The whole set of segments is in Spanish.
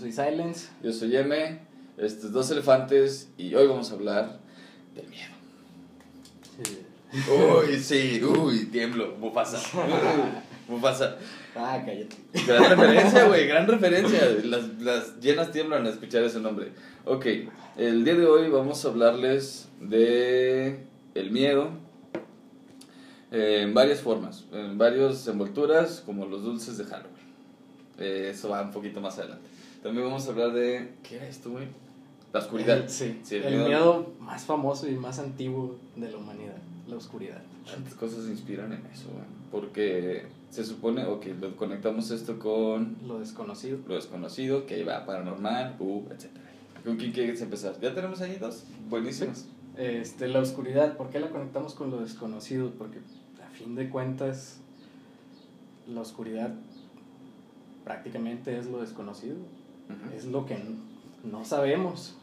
soy Silence. Yo soy M, estos dos elefantes, y hoy vamos a hablar del miedo. Uy, sí, uy, tiemblo, Mufasa. Uy, Mufasa. Ah, cállate. Gran referencia, güey, gran referencia. Las, las llenas tiemblan al escuchar ese nombre. Ok, el día de hoy vamos a hablarles de el miedo eh, en varias formas, en varias envolturas, como los dulces de Halloween. Eh, eso va un poquito más adelante. También vamos a hablar de... ¿Qué era esto, güey? La oscuridad. El- sí, Sí, el, el miedo- miedo... más famoso y más antiguo de la humanidad, la oscuridad. Tantas cosas se inspiran en eso, güey. Porque se supone, ok, lo conectamos esto con Lo desconocido. lo desconocido, que va paranormal, uh, etc. ¿Con quién quieres empezar? Ya tenemos ahí dos buenísimos. Este, la oscuridad, ¿por qué la conectamos con lo desconocido? Porque a fin de cuentas, la oscuridad prácticamente es lo desconocido. Es lo que no sabemos.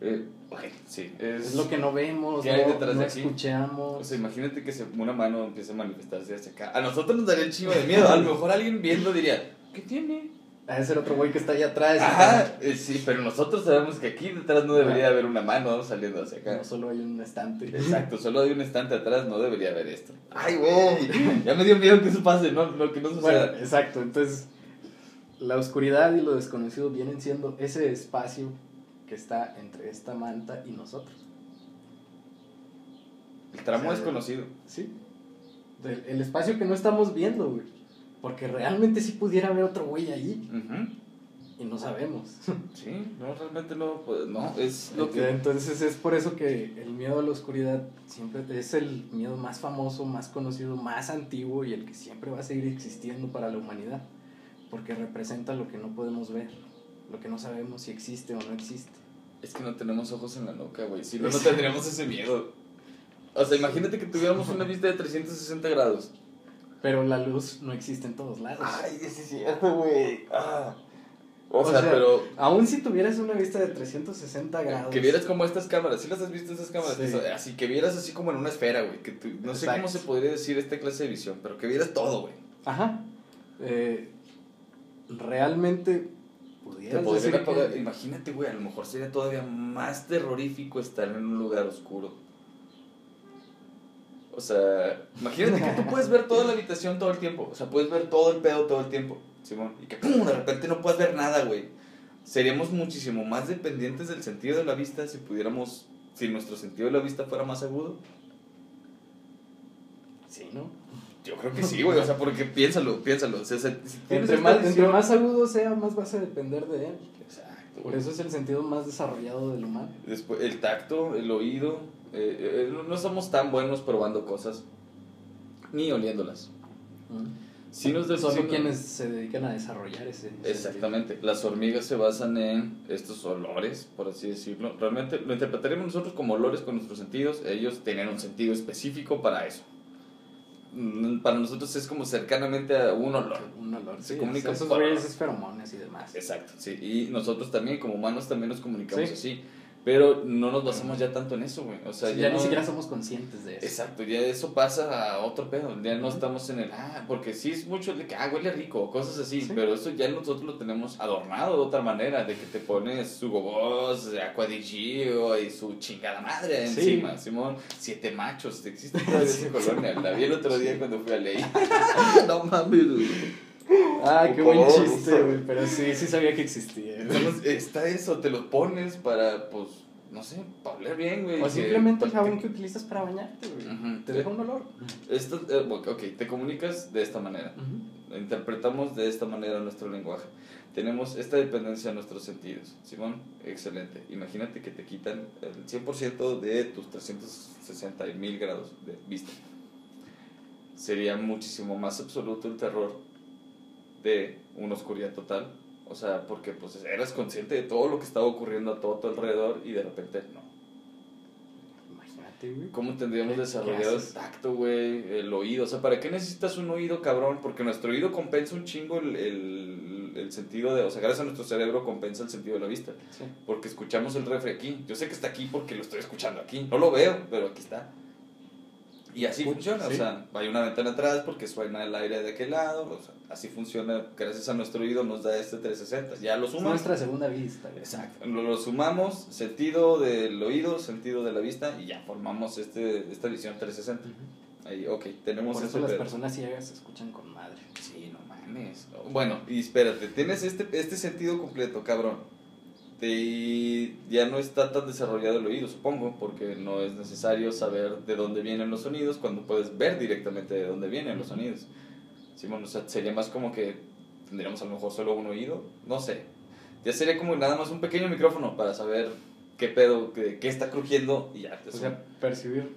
Eh, ok, sí. Es, Es lo que no vemos, ¿Qué hay no, detrás no de aquí? escuchamos. O sea, imagínate que se, una mano empieza a manifestarse hacia acá. A nosotros nos daría el chingo de miedo. A lo mejor alguien viendo diría, ¿qué tiene? Ha de ser otro güey que está allá atrás. Ajá, eh, sí, pero nosotros sabemos que aquí detrás no debería haber una mano saliendo hacia acá. No solo hay un estante. Exacto, solo hay un estante atrás, no debería haber esto. Ay, güey, ya me dio miedo que eso pase, no, no que no Bueno, suceda. exacto. Entonces, la oscuridad y lo desconocido vienen siendo ese espacio que está entre esta manta y nosotros. el tramo o sea, desconocido. ¿Sí? El espacio que no estamos viendo, güey. Porque realmente sí pudiera haber otro güey ahí Ujú. y no sabemos. Sí, no, realmente no, pues, no, es lo que... Entonces es por eso que el miedo a la oscuridad siempre es el miedo más famoso, más conocido, más antiguo y el que siempre va a seguir existiendo para la humanidad. Porque representa lo que no podemos ver, lo que no sabemos si existe o no existe. Es que no tenemos ojos en la nuca, güey, si no, no tendríamos ese miedo. O sea, imagínate que tuviéramos una vista de 360 grados. Pero la luz no existe en todos lados. Ay, es cierto, güey. Ah. O, O sea, sea, pero... Aún si tuvieras una vista de 360 grados. Que vieras como estas cámaras, ¿sí las has visto estas cámaras? Sí. Así que vieras así como en una esfera, güey. Que tú- no sé Exacto. cómo se podría decir esta clase de visión, pero que vieras todo, güey. Ajá. Eh, realmente Te pudieras decir que- Imagínate, güey, a lo mejor sería todavía más terrorífico estar en un lugar oscuro. O sea, imagínate que tú puedes ver toda la habitación todo el tiempo. O sea, puedes ver todo el pedo todo el tiempo, Simón. Y que ¡pum! de repente no puedes ver nada, güey. Seríamos muchísimo más dependientes del sentido de la vista si pudiéramos, si nuestro sentido de la vista fuera más agudo. Sí, ¿no? Yo creo que sí, güey. O sea, porque piénsalo, piénsalo. O sea, tienes Entre más, entre más agudo sea, más vas a depender de él. Exacto, Por güey. eso es el sentido más desarrollado del humano. Después, el tacto, el oído. eh, eh, no- somos tan buenos probando cosas ni oliéndolas. Si nos decimos- quienes se dedican a desarrollar ese. ese Exactamente. Las hormigas se basan en estos olores, por así decirlo. Realmente lo interpretaremos nosotros como olores con nuestros sentidos. Ellos tienen un sentido específico para eso. Mm, Para nosotros es como cercanamente a un olor. Un olor. Se Sí, comunica esos por güeyes olor. es feromonas y demás. Exacto, sí. Y nosotros también, como humanos, también nos comunicamos Sí. así. Pero no nos basamos ya tanto en eso, güey. O sea, Sí, ya, ya no- ni siquiera somos conscientes de eso. Exacto, ya eso pasa a otro pedo, ya no estamos en el, ah, porque sí es mucho de que, ah, huele rico, cosas así, Sí. pero eso ya nosotros lo tenemos adornado de otra manera, de que te pones su gobos, aqua di Gio y su chingada madre Sí. encima, Simón, siete machos, existe todavía esa colonia, la vi el otro día cuando fui a ley. no mames, güey. Ah, qué buen chiste, güey. Pero sí, sí sabía que existía. Entonces, está eso, te lo pones para, pues, no sé, para oler bien, güey. O simplemente el jabón que utilizas para bañarte, güey. Te deja un olor. Esto, eh, ok, te comunicas de esta manera. interpretamos de esta manera nuestro lenguaje. Tenemos esta dependencia de nuestros sentidos. Simón, excelente. Imagínate que te quitan el 100% de tus 360 mil grados de vista. Sería muchísimo más absoluto el terror de una oscuridad total. O sea, porque pues eras consciente de todo lo que estaba ocurriendo a todo tu alrededor y de repente no. Imagínate, güey. ¿Cómo tendríamos ¿Qué- desarrollado el tacto, güey? El oído. O sea, ¿para qué necesitas un oído, cabrón? Porque nuestro oído compensa un chingo el, el, el sentido de... O sea, gracias a nuestro cerebro compensa el sentido de la vista. Sí. Porque escuchamos el refri aquí. Yo sé que está aquí porque lo estoy escuchando aquí. No lo veo, pero aquí está. Y así funciona, o sea, hay una ventana atrás porque suena el aire de aquel lado, o sea, así funciona, gracias a nuestro oído nos da este 360, ya lo sumamos. nuestra segunda vista. Exacto, lo, sumamos, sentido del oído, sentido de la vista y ya formamos este, esta visión 360. Ahí, ok, tenemos Por eso este las personas ciegas se escuchan con madre. Sí, no mames. Bueno, y espérate, tienes este, este sentido completo, cabrón y ya no está tan desarrollado el oído, supongo, porque no es necesario saber de dónde vienen los sonidos cuando puedes ver directamente de dónde vienen los sonidos. Sí, bueno, o sea, sería más como que tendríamos a lo mejor solo un oído, no sé. Ya sería como nada más un pequeño micrófono para saber qué pedo, qué, qué está crujiendo y ya. O sea, percibir.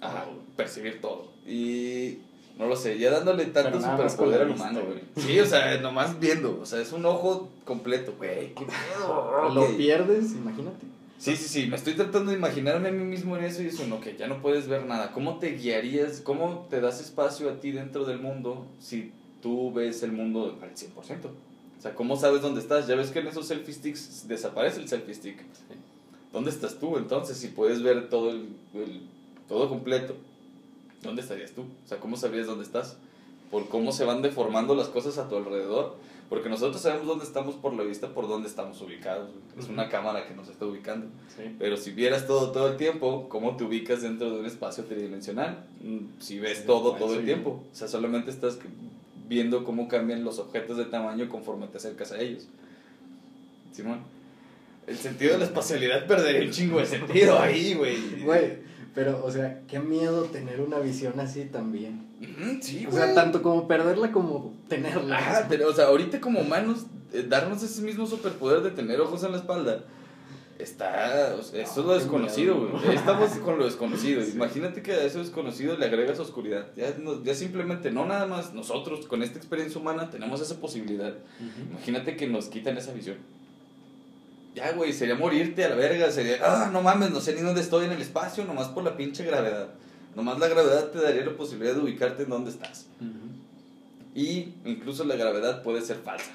Ajá, percibir todo. Y no lo sé, ya dándole tanto superpoder al humano, güey. Sí, o sea, nomás viendo. O sea, es un ojo completo, güey. Qué miedo. Lo pierdes, imagínate. Sí, sí, sí. Me estoy tratando de imaginarme a mí mismo en eso y es uno que ya no puedes ver nada. ¿Cómo te guiarías? ¿Cómo te das espacio a ti dentro del mundo si tú ves el mundo al 100%? O sea, ¿cómo sabes dónde estás? Ya ves que en esos selfie sticks desaparece el selfie stick. ¿Dónde estás tú entonces si puedes ver todo el todo completo? ¿Dónde estarías tú? O sea, ¿cómo sabrías dónde estás? Por cómo se van deformando las cosas a tu alrededor. Porque nosotros sabemos dónde estamos por la vista, por dónde estamos ubicados. Es una cámara que nos está ubicando. Pero si vieras todo todo el tiempo, ¿cómo te ubicas dentro de un espacio tridimensional? Mm, si ves todo todo el tiempo. O sea, solamente estás viendo cómo cambian los objetos de tamaño conforme te acercas a ellos. Simón. El sentido de la espacialidad perdería un chingo de sentido ahí, güey. Güey, pero, o sea, qué miedo tener una visión así también. sí, O sea, tanto como perderla como tenerla. Ah, pero, o sea, ahorita como humanos, eh, darnos ese mismo superpoder de tener ojos en la espalda, está. O sea, esto es lo desconocido, güey. Estamos con lo desconocido. Imagínate que a eso desconocido le agregas oscuridad. Ya, ya simplemente, no nada más nosotros con esta experiencia humana tenemos esa posibilidad. Imagínate que nos quitan esa visión ya, güey, sería morirte a la verga, sería, ah, no mames, no sé ni dónde estoy en el espacio, nomás por la pinche gravedad. Nomás la gravedad te daría la posibilidad de ubicarte en dónde estás. Y incluso la gravedad puede ser falsa.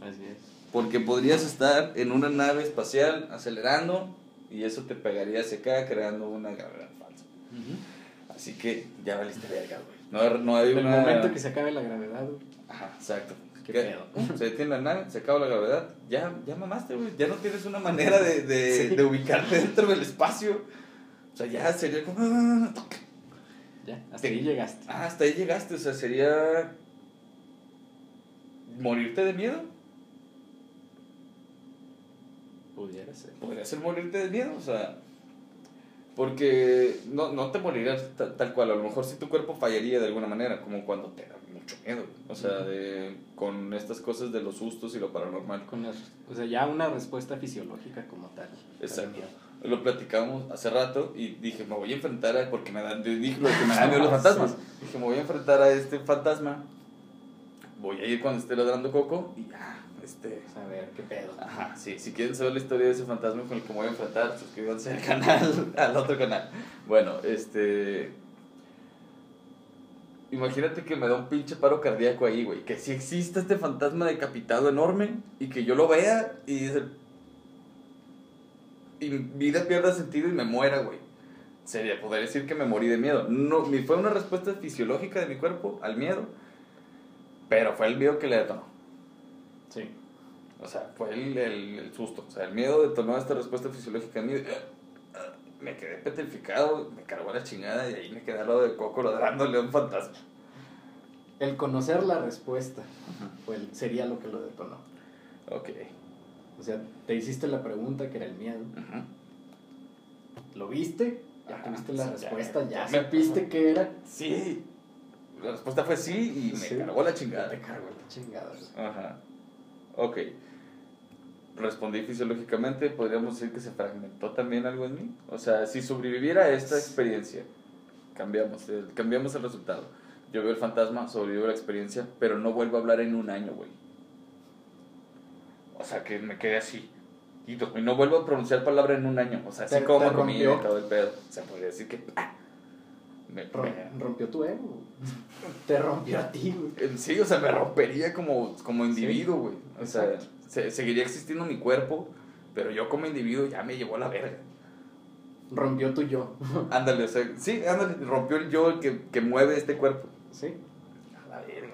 Así es. Porque podrías estar en una nave espacial acelerando y eso te pegaría hacia acá creando una gravedad falsa. Así que ya valiste verga, güey. No, no hay el momento que se acabe la gravedad, güey. Ajá, exacto. Se detiene la nave, se acaba la gravedad, ya, ya mamaste, güey. Ya no tienes una manera de, de, de, ubicarte dentro del espacio. O sea, ya sería como. Ah, ya, hasta ahí llegaste. Ah, hasta ahí llegaste. O sea, sería. morirte de miedo. Pudiera ser. Podría ser morirte de miedo, o sea. Porque no, no te morirías tal, cual. A lo mejor si tu cuerpo fallaría de alguna manera, como cuando te da mucho miedo. O sea, de, con estas cosas de los sustos y lo paranormal. Con o sea, ya una respuesta fisiológica como tal. Exacto. Lo platicamos hace rato y dije, me voy a enfrentar a. Porque me dan. Dije que me dan miedo los fantasmas. Dije, me voy a enfrentar a este fantasma. Voy a ir cuando esté ladrando coco y ya este, a ver, qué pedo. Ajá, sí, si quieren saber la historia de ese fantasma con el que me voy a enfrentar, suscríbanse al canal, al otro canal. Bueno, este. Imagínate que me da un pinche paro cardíaco ahí, güey. Que si existe este fantasma decapitado enorme y que yo lo vea y dice. Y mi vida pierda sentido y me muera, güey. Sería poder decir que me morí de miedo. No, fue una respuesta fisiológica de mi cuerpo al miedo, pero fue el miedo que le detonó. Sí. O sea, fue el, el, susto. O sea, el miedo de tomar esta respuesta fisiológica en mí. Me quedé petrificado, me cargó la chingada y ahí me quedé al lado de Coco ladrándole a un fantasma. El conocer la respuesta sería lo que lo detonó. Ok. O sea, te hiciste la pregunta que era el miedo. ¿Lo viste? Ya tuviste la respuesta, ya, ya, supiste qué era. Sí. La respuesta fue sí y me cargó la chingada. Te cargó la chingada. Ajá. Ok. Respondí fisiológicamente, podríamos decir que se fragmentó también algo en mí. O sea, si sobreviviera a esta experiencia, cambiamos el, cambiamos el resultado. Yo veo el fantasma, sobrevivo a la experiencia, pero no vuelvo a hablar en un año, güey. O sea, que me quedé así. Y no vuelvo a pronunciar palabra en un año. O sea, así como comida y todo el pedo. O sea, podría decir que. Me, rompió tu ego. Te rompió a ti, güey. Sí, o sea, me rompería como, como individuo, güey. o sea, seguiría existiendo mi cuerpo, pero yo como individuo ya me llevó a la verga. Rompió tu yo. Ándale, o sea, sí, ándale, rompió el yo el que, que mueve este cuerpo. Sí. A la verga.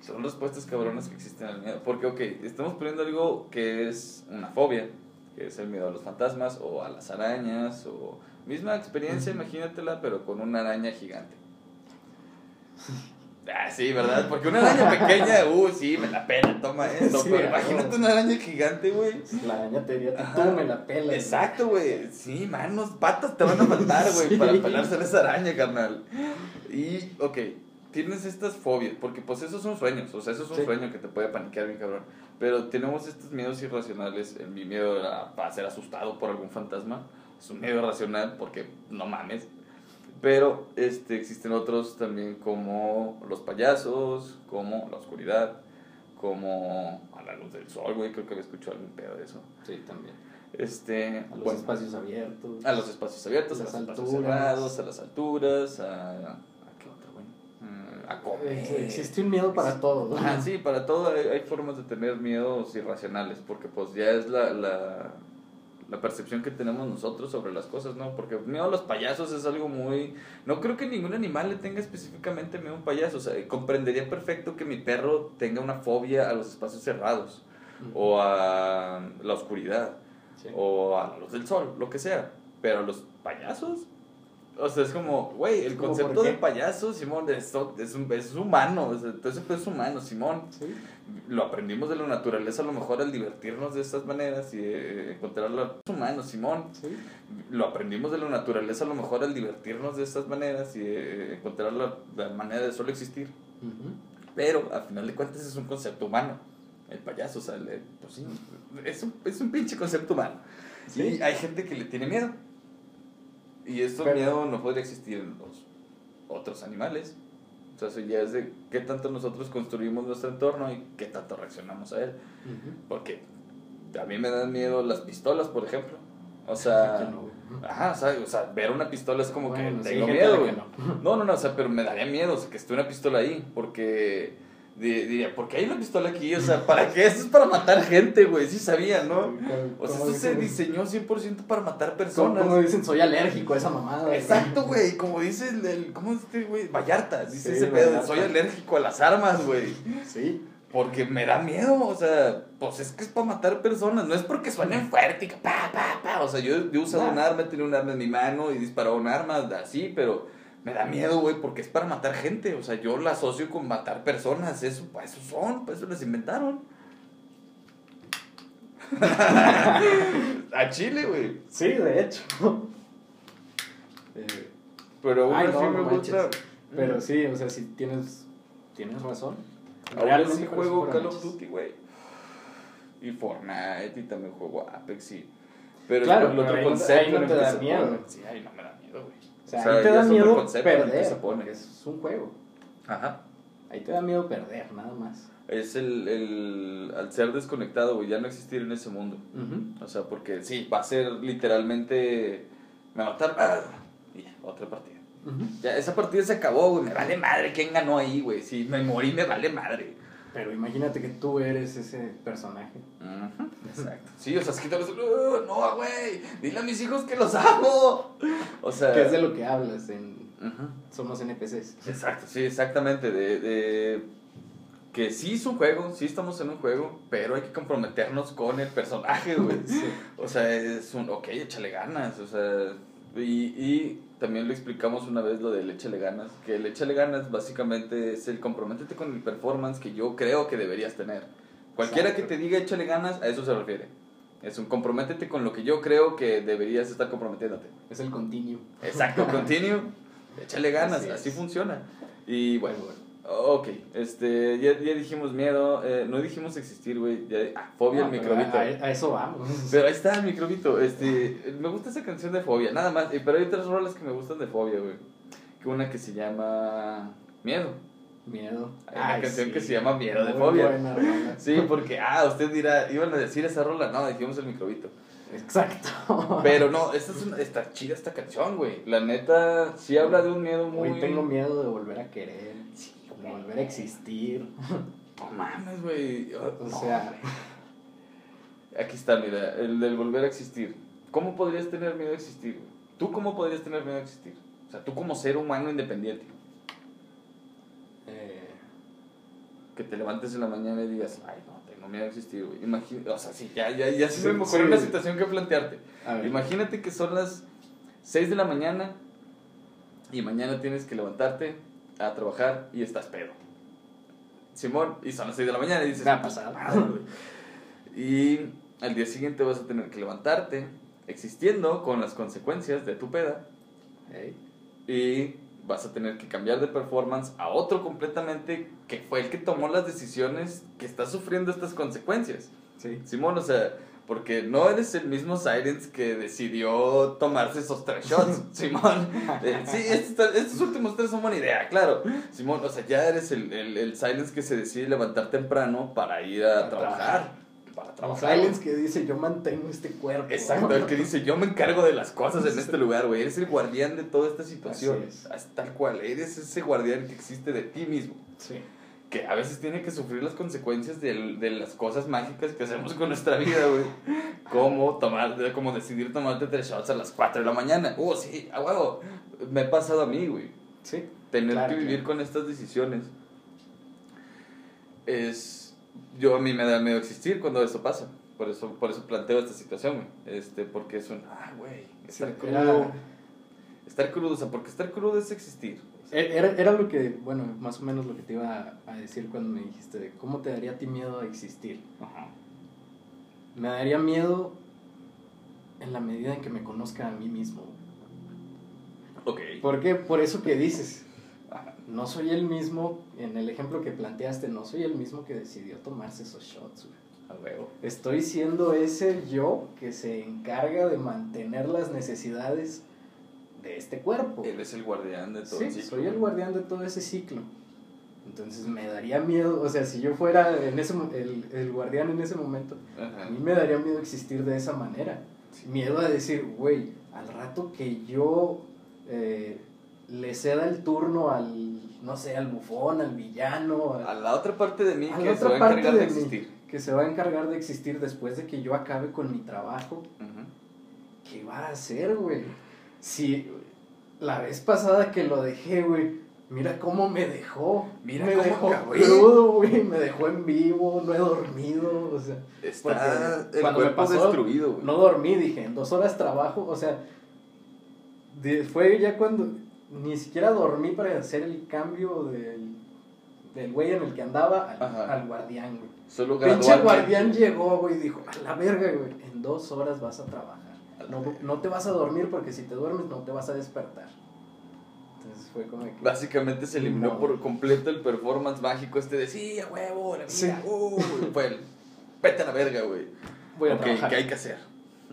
Son respuestas cabronas que existen al miedo. Porque, ok, estamos poniendo algo que es una fobia, que es el miedo a los fantasmas o a las arañas o misma experiencia, imagínatela, pero con una araña gigante. Ah, sí, ¿verdad? Porque una araña pequeña, uh, sí, me la pela, toma esto. Sí, pero a imagínate una araña gigante, güey. La araña te diría, tú me la pelas. Exacto, güey. Sí, manos, patas te van a faltar, güey, Sí. para pelarse a esa araña, carnal. Y, ok, tienes estas fobias, porque pues esos son sueños, o sea, eso es un Sí. sueño que te puede paniquear bien cabrón. Pero tenemos estos miedos irracionales, el mi miedo a, a ser asustado por algún fantasma, es un miedo irracional porque no mames. Pero este, existen otros también como los payasos, como la oscuridad, como a la luz del sol, güey, creo que había escuchado algún pedo de eso. Sí, también. Este, A los bueno, espacios abiertos. a los espacios abiertos, a Las los espacios alturas. cerrados, a las alturas, a... ¿A qué otro, güey? Mm, A comer. Eh, Existe un miedo para todo. Ah, sí, para todo hay, hay formas de tener miedos irracionales, porque pues ya es la, la, la percepción que tenemos nosotros sobre las cosas, ¿no? Porque miedo a los payasos es algo muy... No creo que ningún animal le tenga específicamente miedo a un payaso, o sea, comprendería perfecto que mi perro tenga una fobia a los espacios cerrados, o a la oscuridad, Sí. o a la luz del sol, lo que sea. Pero los payasos, o sea, es como, güey, el ¿Cómo concepto de payaso, Simón, es, es, un- es humano, o sea, todo ese pedo es humano, Simón. Sí. Lo aprendimos de la naturaleza a lo mejor al divertirnos de estas maneras y eh, encontrar la es humano, Simón. Sí. Lo aprendimos de la naturaleza a lo mejor al divertirnos de estas maneras y eh, encontrar la, la manera de solo existir. Ujú. Pero al final de cuentas es un concepto humano. El payaso, o sea, el- pues sí, es un, es un pinche concepto humano. Sí. Y hay gente que le tiene miedo. Y este Pero- miedo no podría existir en los otros animales. O sea, eso ya es de qué tanto nosotros construimos nuestro entorno y qué tanto reaccionamos a él. Ujú. Porque a mí me dan miedo las pistolas, por ejemplo. O sea, ajá, o sea, o sea, ver una pistola es como Bueno, que sí, tengo gente miedo, que no. No, no, no, o sea, pero me daría miedo o sea, que esté una pistola ahí, porque diría, ¿por qué hay una pistola aquí? O sea, ¿para qué? Esto es para matar gente, güey, sí sabía, ¿no? ¿Cómo- O sea, esto se diseñó 100% para matar ¿Cómo, personas. cómo dicen? Soy alérgico a esa mamada. Exacto, güey, como dice el, el- ¿cómo es este, güey? Vallarta, dice Sí, ese pedo, de, Vallarta. soy alérgico a las armas, güey. Sí. Porque me da miedo, o sea, pues es que es para matar personas, no es porque suenen fuerte y que pa, pa, pa. O sea, yo, yo he usado un arma, he tenido un arma en mi mano y disparado un arma así, pero me da miedo, güey, porque es para matar gente. O sea, yo la asocio con matar personas, eso, para eso son, para eso las inventaron. A Chile, güey. Sí, de hecho. Eh, Pero aún Ay, así no, me no gusta. manches. pero sí, o sea, si tienes, tienes razón. Ahora sí juego Call of. Duty, güey. Y Fortnite, y también juego Apex, y... Pero Claro, el pero otro ahí no- concepto ahí no te da miedo. poner- Sí, ahí no me da miedo, güey. O sea, O sea, ahí te da miedo concepto perder, se pone. porque es un juego. Ajá. Ahí te da miedo perder, nada más. Es el, el... Al ser desconectado, güey, ya no existir en ese mundo. Ujú. O sea, porque sí, va a ser literalmente... Me va a matar... ah, y ya, otra partida. Ya, esa partida se acabó, güey. Me vale madre quién ganó ahí, güey. Si me morí, me vale madre. Pero imagínate que tú eres ese personaje. Ujú, Exacto. Sí, o sea, los... "Uh, no, güey. Dile a mis hijos que los amo. O sea... Que es de lo que hablas en Ujú. Somos NPCs. Exacto, sí, exactamente. De, de que sí es un juego, sí estamos en un juego, pero hay que comprometernos con el personaje, güey. Sí. O sea, es un, ok, échale ganas, o sea, y, y también lo explicamos una vez lo del échale ganas, que el échale ganas básicamente es el comprométete con el performance que yo creo que deberías tener. Cualquiera Exacto. que te diga échale ganas, a eso se refiere. Es un comprométete con lo que yo creo que deberías estar comprometiéndote. Es el continuo. Exacto, continue, échale ganas, Así funciona. Y bueno, ok, este, ya, ya dijimos miedo, eh, no dijimos existir, güey, ah, fobia al microbito. A, a eso vamos. Pero ahí está el microbito, este, me gusta esa canción de fobia, nada más, pero hay otras rolas que me gustan de fobia, güey. Que una que se llama Miedo. Miedo. Hay una canción sí. que se llama Miedo de fobia. buena. Sí, porque, ah, usted dirá, iban a decir esa rola, no, dijimos el microbito. Exacto. Pero no, esta es una, está chida esta canción, güey. La neta, sí habla de un miedo muy... Hoy tengo miedo de volver a querer. Sí, De volver a existir. No mames, güey. O No, sea, Aquí está, mira, el del volver a existir. ¿cómo podrías tener miedo a existir? ¿Tú cómo podrías tener miedo a existir? O sea, tú como ser humano independiente. Eh, Que te levantes en la mañana y digas, ay, no, tengo miedo a existir, güey. Imagina, o sea, sí, ya, ya, ya se me ocurrió sí. una situación que plantearte. Imagínate que son las 6 de la mañana y mañana tienes que levantarte a trabajar y estás pedo. Simón, y son las 6 de la mañana y dices, Me ha pasado. "Madre, güey". Y al día siguiente vas a tener que levantarte existiendo con las consecuencias de tu peda Ey, y vas a tener que cambiar de performance a otro completamente que fue el que tomó las decisiones que está sufriendo estas consecuencias. Sí. Simón, o sea, porque no eres el mismo Silence que decidió tomarse esos tres shots, Simón. Eh, sí, estos, estos últimos tres son buena idea, claro. Simón, o sea, ya eres el, el, el Silence que se decide levantar temprano para ir a Para trabajar. trabajar. Trabajar. Silence que dice, yo mantengo este cuerpo. Exacto, el que dice, yo me encargo de las cosas en este lugar, güey. Eres el guardián de toda esta situación. Tal cual, eres ese guardián que existe de ti mismo. Sí. Que a veces tiene que sufrir las consecuencias del- de, las cosas mágicas que hacemos con nuestra vida, güey. Como tomar, como decidir tomarte tres shots a las 4 de la mañana. Uh, sí, a huevo. Me ha pasado a mí, güey. Sí. Tener Claro, que vivir claro. con estas decisiones es... Yo a mí me da miedo existir cuando eso pasa. Por eso, por eso planteo esta situación, güey. Este, porque es un... Ah, güey. Estar Sí, crudo. era- Estar crudo, o sea, porque estar crudo es existir. O sea, Era, era lo que, bueno, más o menos lo que te iba a decir cuando me dijiste de cómo te daría a ti miedo a existir. ajá. Me daría miedo en la medida en que me conozca a mí mismo. Ok. ¿Por qué? Por eso que dices. No soy el mismo, en el ejemplo que planteaste, no soy el mismo que decidió tomarse esos shots. güey. A huevo. Estoy siendo ese yo que se encarga de mantener las necesidades de este cuerpo. Él es el guardián de todo Sí, el ciclo. soy el guardián de todo ese ciclo. Entonces me daría miedo, o sea, si yo fuera en ese, el, el guardián en ese momento, Ajá. a mí me daría miedo existir de esa manera. Miedo a decir, güey, al rato que yo eh, le ceda el turno al, no sé, al bufón, al villano, A al- la otra parte de mí a que se va otra a parte encargar de, de mí existir. que se va a encargar de existir después de que yo acabe con mi trabajo. ¿qué va a hacer, güey? Si la vez pasada que lo dejé, güey, mira cómo me dejó. Mira me cómo dejó acabé. crudo, güey, me dejó en vivo, no he dormido, o sea, Está el cuando me cuerpo pasó, destruido, güey. no dormí, dije, en dos horas trabajo, o sea, fue ya cuando ni siquiera dormí para hacer el cambio del, del güey en el que andaba al, al guardián, güey. Solo Pinche guardián llegó, güey, y dijo, a la verga, güey, en dos horas vas a trabajar. No, no te vas a dormir porque si te duermes no te vas a despertar. Entonces fue como que... Básicamente se eliminó No. por completo el performance mágico este de sí, a huevo, la vida, Sí. uh", fue el vete a la verga, güey. Voy a Ok, trabajar. ¿qué hay que hacer?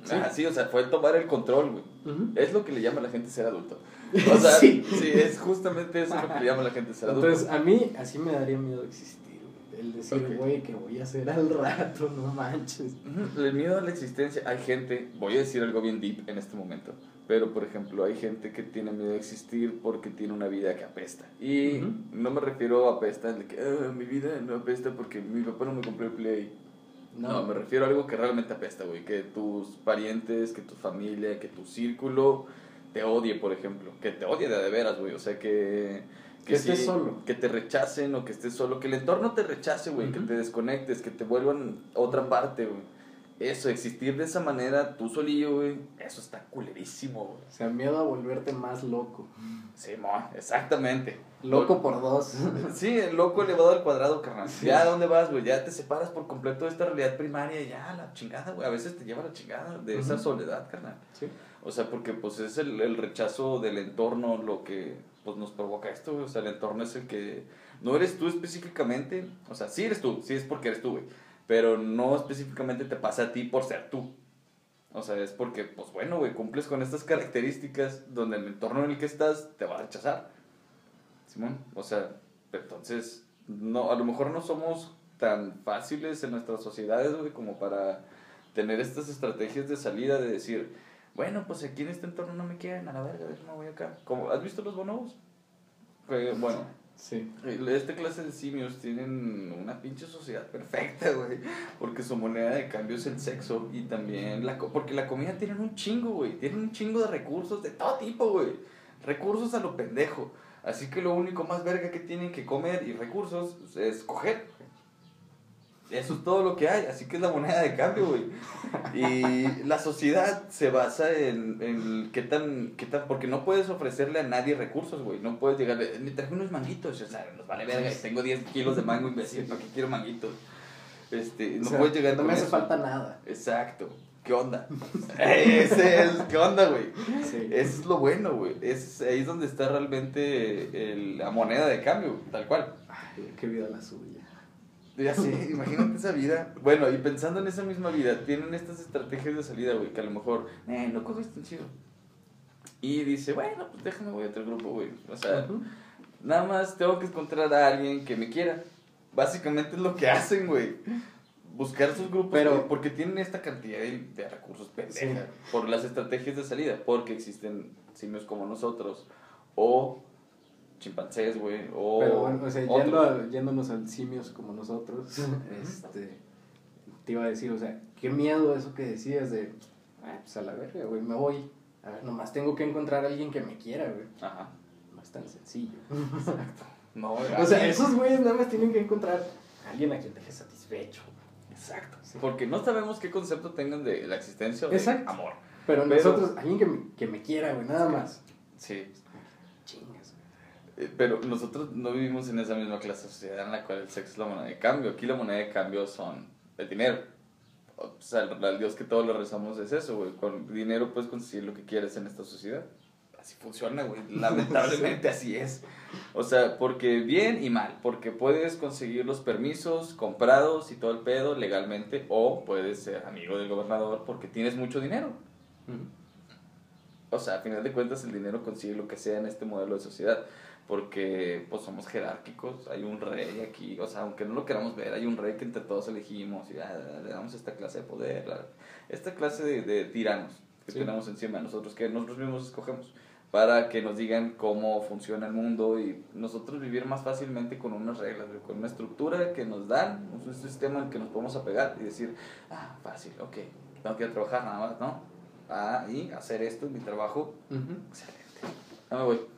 Sí. Ajá, sí, o sea, fue tomar el control, güey. Ujú. Es lo que le llama a la gente ser adulto. O sea, sí, Sí. es justamente eso lo que le llama la gente ser adulto. Entonces, a mí así me daría miedo existir. El decir, güey, ¿qué voy a hacer al rato? No manches. El miedo a la existencia, hay gente, voy a decir algo bien deep en este momento, pero por ejemplo hay gente que tiene miedo a existir porque tiene una vida que apesta. Y Ujú. no me refiero a apesta de que "Ah, mi vida no apesta porque mi papá no me compró el play. No, me refiero a algo que realmente apesta, güey, que tus parientes, que tu familia, que tu círculo te odie, por ejemplo, que te odie de, de veras, güey, o sea que... Que estés solo. Que te rechacen o que estés solo, que el entorno te rechace, güey, que te desconectes, que te vuelvan otra parte, güey. Eso, existir de esa manera, tú solillo, güey, eso está culerísimo, güey. O sea, miedo a volverte más loco. Sí, mo, exactamente. Loco por dos. Sí, loco elevado al cuadrado, carnal. Sí. Ya, ¿a dónde vas, güey? Ya te separas por completo de esta realidad primaria ya, la chingada, güey. A veces te lleva la chingada de esa soledad, carnal. Sí. O sea, porque pues es el, el rechazo del entorno lo que pues nos provoca esto. O sea, el entorno es el que... No eres tú específicamente. O sea, sí eres tú, sí es porque eres tú, güey. Pero no específicamente te pasa a ti por ser tú. O sea, es porque, pues bueno, güey, cumples con estas características donde el entorno en el que estás te va a rechazar. Simón, o sea, entonces, no, a lo mejor no somos tan fáciles en nuestras sociedades, güey, como para tener estas estrategias de salida de decir, bueno, pues aquí en este entorno no me quieren, a la verga, déjame voy acá. Como, ¿Has visto los bonobos? Que, bueno, Sí. Esta clase de simios tienen una pinche sociedad perfecta, güey. Porque su moneda de cambio es el sexo y también la... Porque la comida tienen un chingo, güey. Tienen un chingo de recursos de todo tipo, güey. Recursos a lo pendejo. Así que lo único más verga que tienen que comer y recursos es coger. Eso es todo lo que hay, así que es la moneda de cambio, güey. Y la sociedad se basa en, en qué, tan, qué tan... Porque no puedes ofrecerle a nadie recursos, güey. No puedes llegarle... Me traje unos manguitos, o sea, nos vale verga. Tengo 10 kilos de mango imbécil, ¿para qué quiero manguitos? Este, no puedes llegar No me hace falta nada. Exacto. ¿Qué onda? Ese es, ¿qué onda, güey? Sí. Eso es lo bueno, güey. Es, ahí es donde está realmente el, la moneda de cambio, tal cual. Ay, qué vida la suya. Ya sé, imagínate esa vida. Bueno, y pensando en esa misma vida, tienen estas estrategias de salida, güey, que a lo mejor, eh, no coges tan chido. Y dice, bueno, pues déjame, voy a otro grupo, güey. O sea, nada más tengo que encontrar a alguien que me quiera. Básicamente es lo que hacen, güey. Buscar sus grupos, Pero, porque tienen esta cantidad de, recursos pendeja. Por las estrategias de salida, porque existen simios como nosotros. O chimpancés, güey. O Pero bueno, o sea, yéndonos al simios como nosotros, este, te iba a decir, o sea, qué miedo eso que decías de, ah, pues a la verga, güey, me voy. A ver, nomás tengo que encontrar a alguien que me quiera, güey. Ajá. No es tan sencillo. Exacto. No, o sea, esos güeyes nada más tienen que encontrar a alguien a quien deje satisfecho. Exacto. Porque no sabemos qué concepto tengan de la existencia o de amor. Pero, nosotros, alguien que me, que me quiera, güey, nada más. Sí. Eh, pero nosotros no vivimos en esa misma clase social en la cual el sexo es la moneda de cambio. Aquí la moneda de cambio son el dinero. O sea, el, Dios que todos lo rezamos es eso, güey. Con dinero puedes conseguir lo que quieres en esta sociedad. Así funciona, güey. Lamentablemente así es. O sea, porque bien y mal. Porque puedes conseguir los permisos comprados y todo el pedo legalmente. O puedes ser amigo del gobernador porque tienes mucho dinero. O sea, a final de cuentas el dinero consigue lo que sea en este modelo de sociedad porque pues somos jerárquicos, hay un rey aquí, o sea, aunque no lo queramos ver, hay un rey que entre todos elegimos y ah, le damos esta clase de poder, esta clase de, de tiranos que tenemos encima de nosotros, que nosotros mismos escogemos, para que nos digan cómo funciona el mundo y nosotros vivir más fácilmente con unas reglas, con una estructura que nos dan, un sistema al que nos podemos apegar y decir, ah, fácil, ok, tengo que ir a trabajar nada más, ¿no? Ah, y hacer esto, mi trabajo, excelente, ya me voy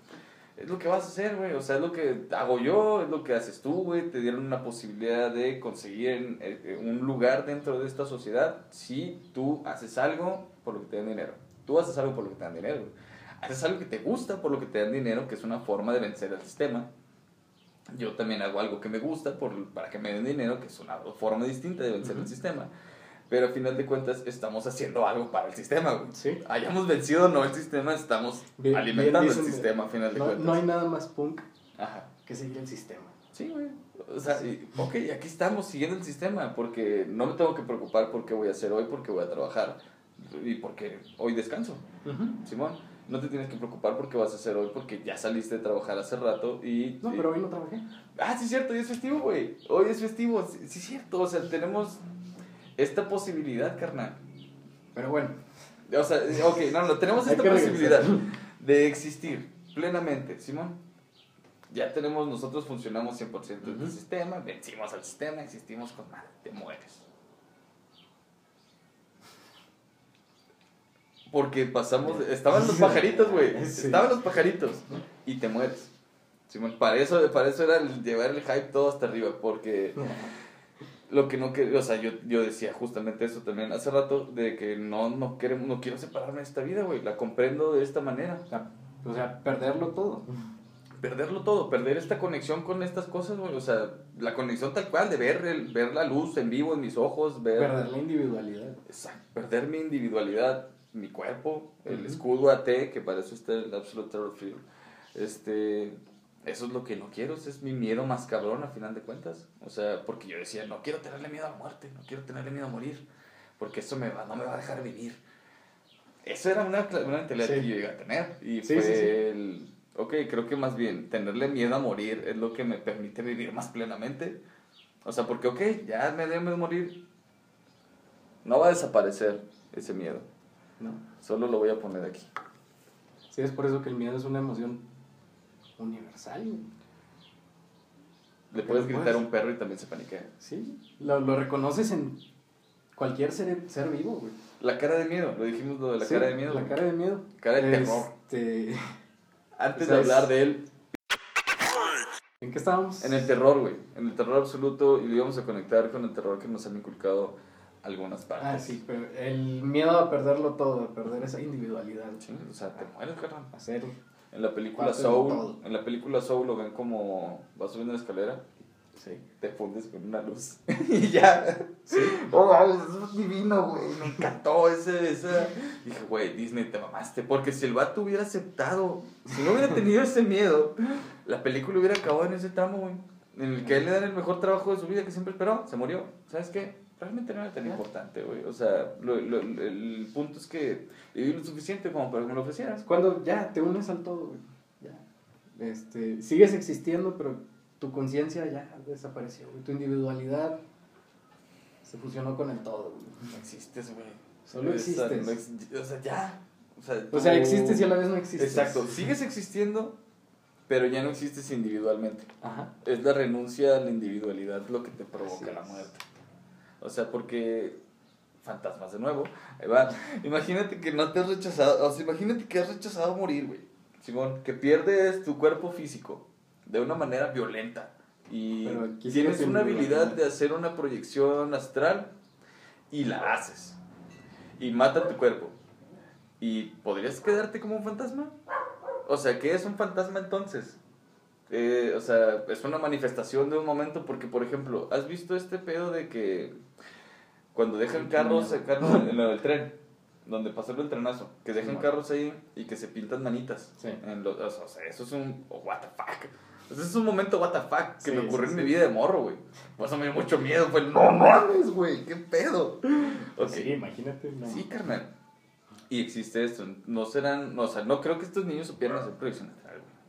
es lo que vas a hacer, güey. O sea, es lo que hago yo, es lo que haces tú, güey. Te dieron una posibilidad de conseguir eh, un lugar dentro de esta sociedad si tú haces algo por lo que te dan dinero. Tú haces algo por lo que te dan dinero. Haces algo que te gusta por lo que te dan dinero, que es una forma de vencer al sistema. Yo también hago algo que me gusta por, para que me den dinero, que es una forma distinta de vencer el sistema pero al final de cuentas estamos haciendo algo para el sistema, güey. Sí. Hayamos vencido o no el sistema, estamos alimentando el sistema, a final de no, cuentas. No hay nada más punk que seguir el sistema. Sí, güey. O sea, ok, aquí estamos siguiendo el sistema, porque no me tengo que preocupar por qué voy a hacer hoy, porque voy a trabajar y porque hoy descanso. Simón, no te tienes que preocupar por qué vas a hacer hoy, porque ya saliste de trabajar hace rato y... No, pero hoy no trabajé. Ah, sí es cierto, hoy es festivo, güey. Hoy es festivo, sí es cierto. O sea, tenemos esta posibilidad, carnal. Pero bueno. O sea, ok, no, no, tenemos esta posibilidad de existir plenamente, Simón. Ya tenemos, nosotros funcionamos 100% en el sistema, vencimos al sistema, existimos con madre, te mueres. Porque pasamos, estaban los pajaritos, güey, estaban los pajaritos y te mueres. Simón, para eso, para eso era llevar el hype todo hasta arriba, porque lo que no quiero, o sea, yo, yo decía justamente eso también hace rato, de que no, no, queremos, no quiero separarme de esta vida, güey, la comprendo de esta manera. O sea, perderlo todo. Perderlo todo, perder esta conexión con estas cosas, güey, o sea, la conexión tal cual, de ver, el, ver la luz en vivo en mis ojos, ver... Perder la individualidad. Exacto, perder mi individualidad, mi cuerpo, el escudo AT, que para eso está el Absolute Terror Field, este eso es lo que no quiero, ese es mi miedo más cabrón a final de cuentas. O sea, porque yo decía, no quiero tenerle miedo a la muerte, no quiero tenerle miedo a morir, porque eso me va, no me va a dejar vivir. Eso era una, una mentalidad que yo iba a tener. Y fue el, ok, creo que más bien tenerle miedo a morir es lo que me permite vivir más plenamente. O sea, porque, ok, ya me debo morir, no va a desaparecer ese miedo. No. Solo lo voy a poner aquí. Sí, es por eso que el miedo es una emoción universal. Le puedes gritar a un perro y también se paniquea. Sí, lo, lo reconoces en cualquier ser, ser vivo, güey. La cara de miedo, lo dijimos lo de la Sí, cara de miedo. La cara de miedo. Cara de terror. Este, Antes o sea, de hablar es- de él, ¿En qué estábamos? en el terror, güey. En el terror absoluto y lo íbamos a conectar con el terror que nos han inculcado algunas partes. Ah, sí, pero el miedo a perderlo todo, a perder esa individualidad. Sí, o sea, te mueres, carnal. Hacer. En la película Soul, en la película Soul lo ven como va subiendo la escalera, Sí. te fundes con una luz y ya. Sí. Oh, mames, eso es divino, güey. Me encantó ese, esa. Dije, güey, Disney, te mamaste. Porque si el vato hubiera aceptado, si no hubiera tenido ese miedo, la película hubiera acabado en ese tramo, güey. En el que a él le dan el mejor trabajo de su vida que siempre esperó. Se murió. ¿Sabes qué? Realmente no era tan importante, güey. O sea, lo- lo- el punto es que viví lo suficiente como para que me lo ofrecieras. Cuando ya te unes al todo, güey. Ya. Este, sigues existiendo, pero tu conciencia ya desapareció, güey. Tu individualidad se fusionó con el todo, güey. No existes, güey. Solo existes. no ex- o sea, ya. O sea, O sea, tú- existes y a la vez no existes. Exacto. Sigues existiendo, pero ya no existes individualmente. Ajá. Es la renuncia a la individualidad lo que te provoca la muerte. O sea, porque fantasmas de nuevo. Ahí. Imagínate que no te has rechazado, o sea, imagínate que has rechazado morir, güey. Simón, que pierdes tu cuerpo físico de una manera violenta y tienes una habilidad de hacer una proyección astral y la haces. Y mata tu cuerpo. ¿Y podrías quedarte como un fantasma? O sea, ¿qué es un fantasma entonces? Eh, o sea, es una manifestación de un momento porque, por ejemplo, ¿has visto este pedo de que cuando dejan carros, carros en lo del tren, donde pasó el trenazo, que dejan carros ahí y que se pintan manitas? Sí. En los- o sea, eso es un oh, what the fuck. Eso es un momento what the fuck que Sí, me ocurrió en mi vida de morro, güey. Por eso me dio mucho miedo, fue el, no mames, güey, qué pedo. Sí, imagínate. no. Sí, carnal. Y existe esto. No serán, o sea, no creo que estos niños supieran hacer güey.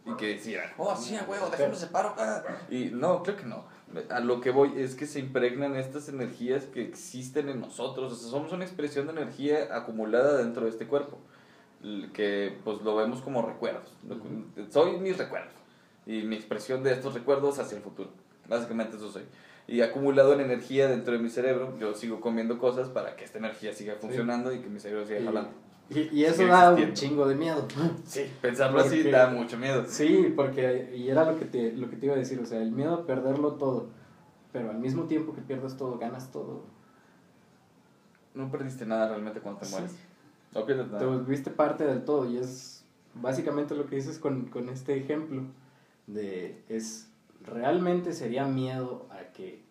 Y que decían, oh, sí, a huevo, déjame separo. ah". Y no, creo que no. A lo que voy es que se impregnan estas energías que existen en nosotros. O sea, somos una expresión de energía acumulada dentro de este cuerpo. Que pues lo vemos como recuerdos. Soy mis recuerdos. Y mi expresión de estos recuerdos hacia el futuro. Básicamente eso soy. Y acumulado en energía dentro de mi cerebro, yo sigo comiendo cosas para que esta energía siga funcionando y que mi cerebro siga jalando. Y, y eso da un chingo de miedo. Sí, pensarlo así Porque- da mucho miedo. Sí, porque, y era lo que, te, lo que te iba a decir, o sea, el miedo a perderlo todo, pero al mismo tiempo que pierdes todo, ganas todo. No perdiste nada realmente cuando te Sí. mueres. No pierdes Te nada. volviste parte del todo y es básicamente lo que dices con, con este ejemplo, de es, realmente sería miedo a que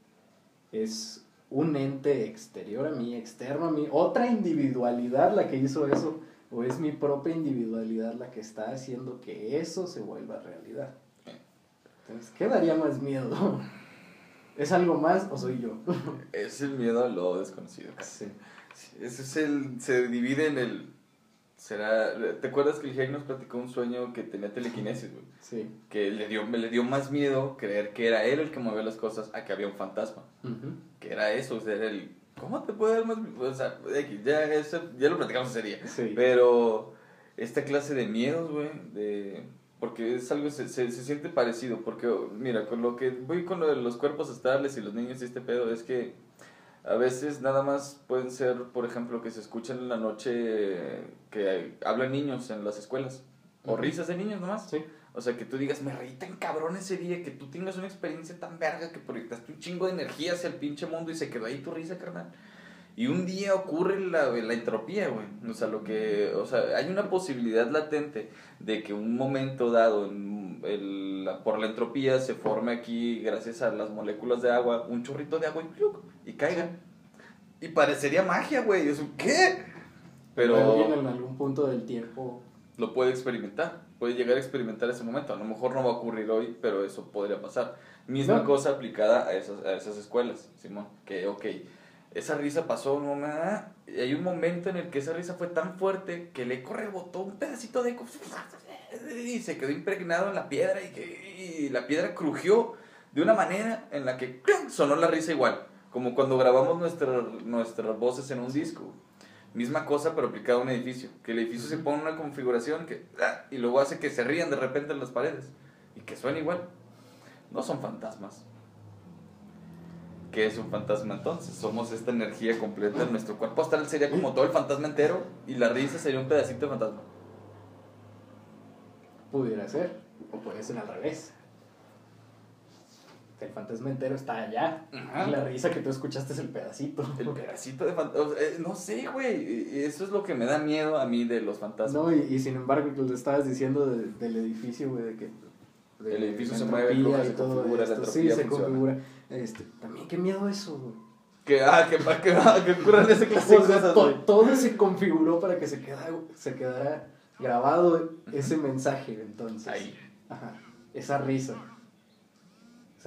es un ente exterior a mí, externo a mí, otra individualidad la que hizo eso, o es mi propia individualidad la que está haciendo que eso se vuelva realidad. Entonces, ¿qué daría más miedo? ¿Es algo más o soy yo? Es el miedo a lo desconocido. Sí. Sí, Ese es el. Se divide en el. Será. ¿Te acuerdas que el Jake nos platicó un sueño que tenía telequinesis, güey? Sí. Que le dio, me le dio más miedo creer que era él el que movía las cosas a que había un fantasma. Que era eso, o sea, era el. ¿Cómo te puede dar más.? O sea, ya, eso, ya lo platicamos ese día. Sí. Pero esta clase de miedos, güey, de... Porque es algo, se, se, se siente parecido, porque mira, con lo que voy con lo de los cuerpos estables y los niños y este pedo, es que a veces nada más pueden ser, por ejemplo, que se escuchen en la noche eh, que hablan niños en las escuelas, o risas de niños nomás. Sí. O sea, que tú digas, me reí tan cabrón ese día, que tú tengas una experiencia tan verga que proyectaste un chingo de energía hacia el pinche mundo y se quedó ahí tu risa, carnal. Y un día ocurre la, la entropía, güey. O sea, lo que, o sea, hay una posibilidad latente de que un momento dado, en el- por la entropía, se forme aquí, gracias a las moléculas de agua, un chorrito de agua y. y caiga. Y parecería magia, güey. Eso, ¿qué? Pero Pero alguien en algún punto del tiempo lo puede experimentar, puede llegar a experimentar ese momento. A lo mejor no va a ocurrir hoy, pero eso podría pasar. Misma No. cosa aplicada a esas, a esas escuelas, Simón. Que, ok, esa risa pasó un momento, y hay un momento en el que esa risa fue tan fuerte que el eco rebotó un pedacito de eco y se quedó impregnado en la piedra y, que, y la piedra crujió de una manera en la que ¡clon! sonó la risa igual, como cuando grabamos nuestra- nuestras voces en un disco. Misma cosa, pero aplicada a un edificio. Que el edificio se pone una configuración que, ¡ah! y luego hace que se rían de repente en las paredes y que suena igual. No son fantasmas, ¿Qué es un fantasma entonces? Somos esta energía completa en nuestro cuerpo astral, sería como todo el fantasma entero y la risa sería un pedacito de fantasma. Pudiera ser, o puede ser al revés. El fantasma entero está allá. Ajá. Y la risa que tú escuchaste es el pedacito. El pedacito de fantasma. no sé, güey. Eso es lo que me da miedo a mí de los fantasmas. No, y, y sin embargo, lo estabas diciendo de- del edificio, güey, de que. de El edificio la se mueve, y se todo configura, la esto. Sí, entropía se funciona. configura. Este, también, qué miedo eso, güey. Que, ah, que, que, ah, que ocurran ese clase de cosas, to- todo se configuró para que se quedara, se quedara grabado ese mensaje, entonces. Ahí. Ajá, esa risa.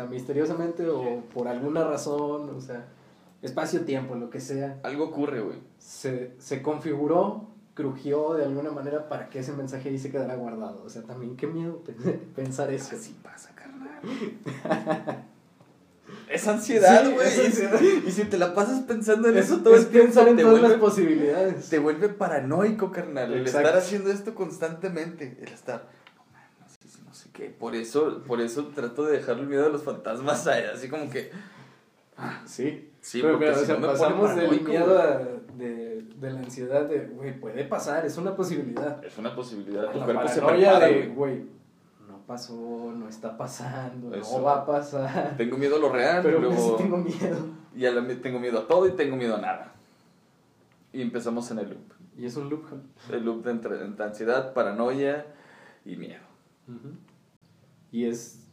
Sea, misteriosamente o por alguna razón, o sea, espacio-tiempo, lo que sea, Algo ocurre, güey. se, se configuró, crujió de alguna manera para que ese mensaje ahí se quedara guardado. O sea, también qué miedo pe- pensar eso. Así pasa, carnal. es ansiedad, güey. y, si- y si te la pasas pensando en Es, eso todo es el tiempo, pensar en te todas las posibilidades. te vuelve paranoico, carnal. El estar haciendo esto constantemente. El estar. Qué. Por eso, por eso trato de dejar el miedo a los fantasmas ahí, así como que. Sí. Sí, pero, porque pero, si o sea, no pasamos del miedo a, de, de la ansiedad de, güey, puede pasar, es una posibilidad. Es una posibilidad. A Tu la cuerpo se prepara, de, güey. no pasó, no está pasando, Eso. no va a pasar. Tengo miedo a lo real, Pero luego. sí tengo miedo. Y a la tengo miedo a todo y tengo miedo a nada. Y empezamos en el loop. Y es un loop. El loop de entre, entre ansiedad, paranoia y miedo. Y es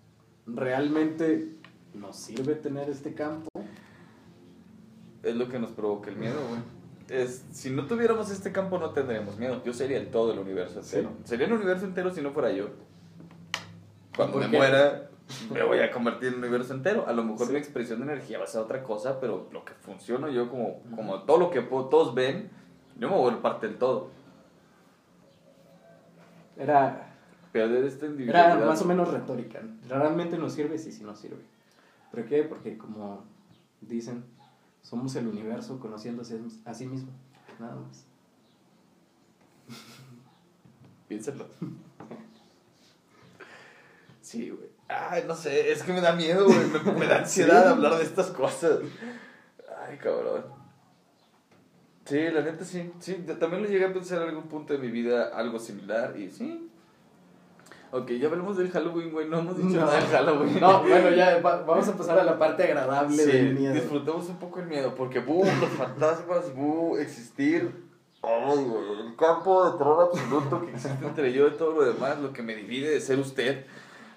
realmente nos sirve tener este campo. Es lo que nos provoca el miedo, güey. Es, si no tuviéramos este campo no tendríamos miedo. Yo sería el todo del universo entero. Sería el universo entero si no fuera yo. Cuando ¿Por me qué? muera, me voy a convertir en el universo entero. A lo mejor Sí. mi expresión de energía va a ser otra cosa, pero lo que funciona yo como, como todo lo que po- todos ven, yo me voy a volver parte del todo. Era, Perder esta era individualidad. más o menos retórica. ¿Realmente nos sirve? Sí, sí nos sirve. ¿Pero qué? Porque como dicen, somos el universo conociéndose a sí mismo. Nada más. Piénsalo. Sí, güey. Ay, no sé, es que me da miedo, güey. Me, me da ansiedad Sí. hablar de estas cosas. Ay, cabrón. Sí, la neta sí. Sí, también lo llegué a pensar en algún punto de mi vida algo similar y sí. Ok, ya hablamos del Halloween, güey. No hemos dicho No. nada del Halloween. No, bueno, ya va- vamos a pasar a la parte agradable Sí, del miedo. disfrutemos un poco el miedo, porque buh, los fantasmas, buh, existir. Ay, güey, el campo de terror absoluto que existe entre yo y todo lo demás, lo que me divide de ser usted,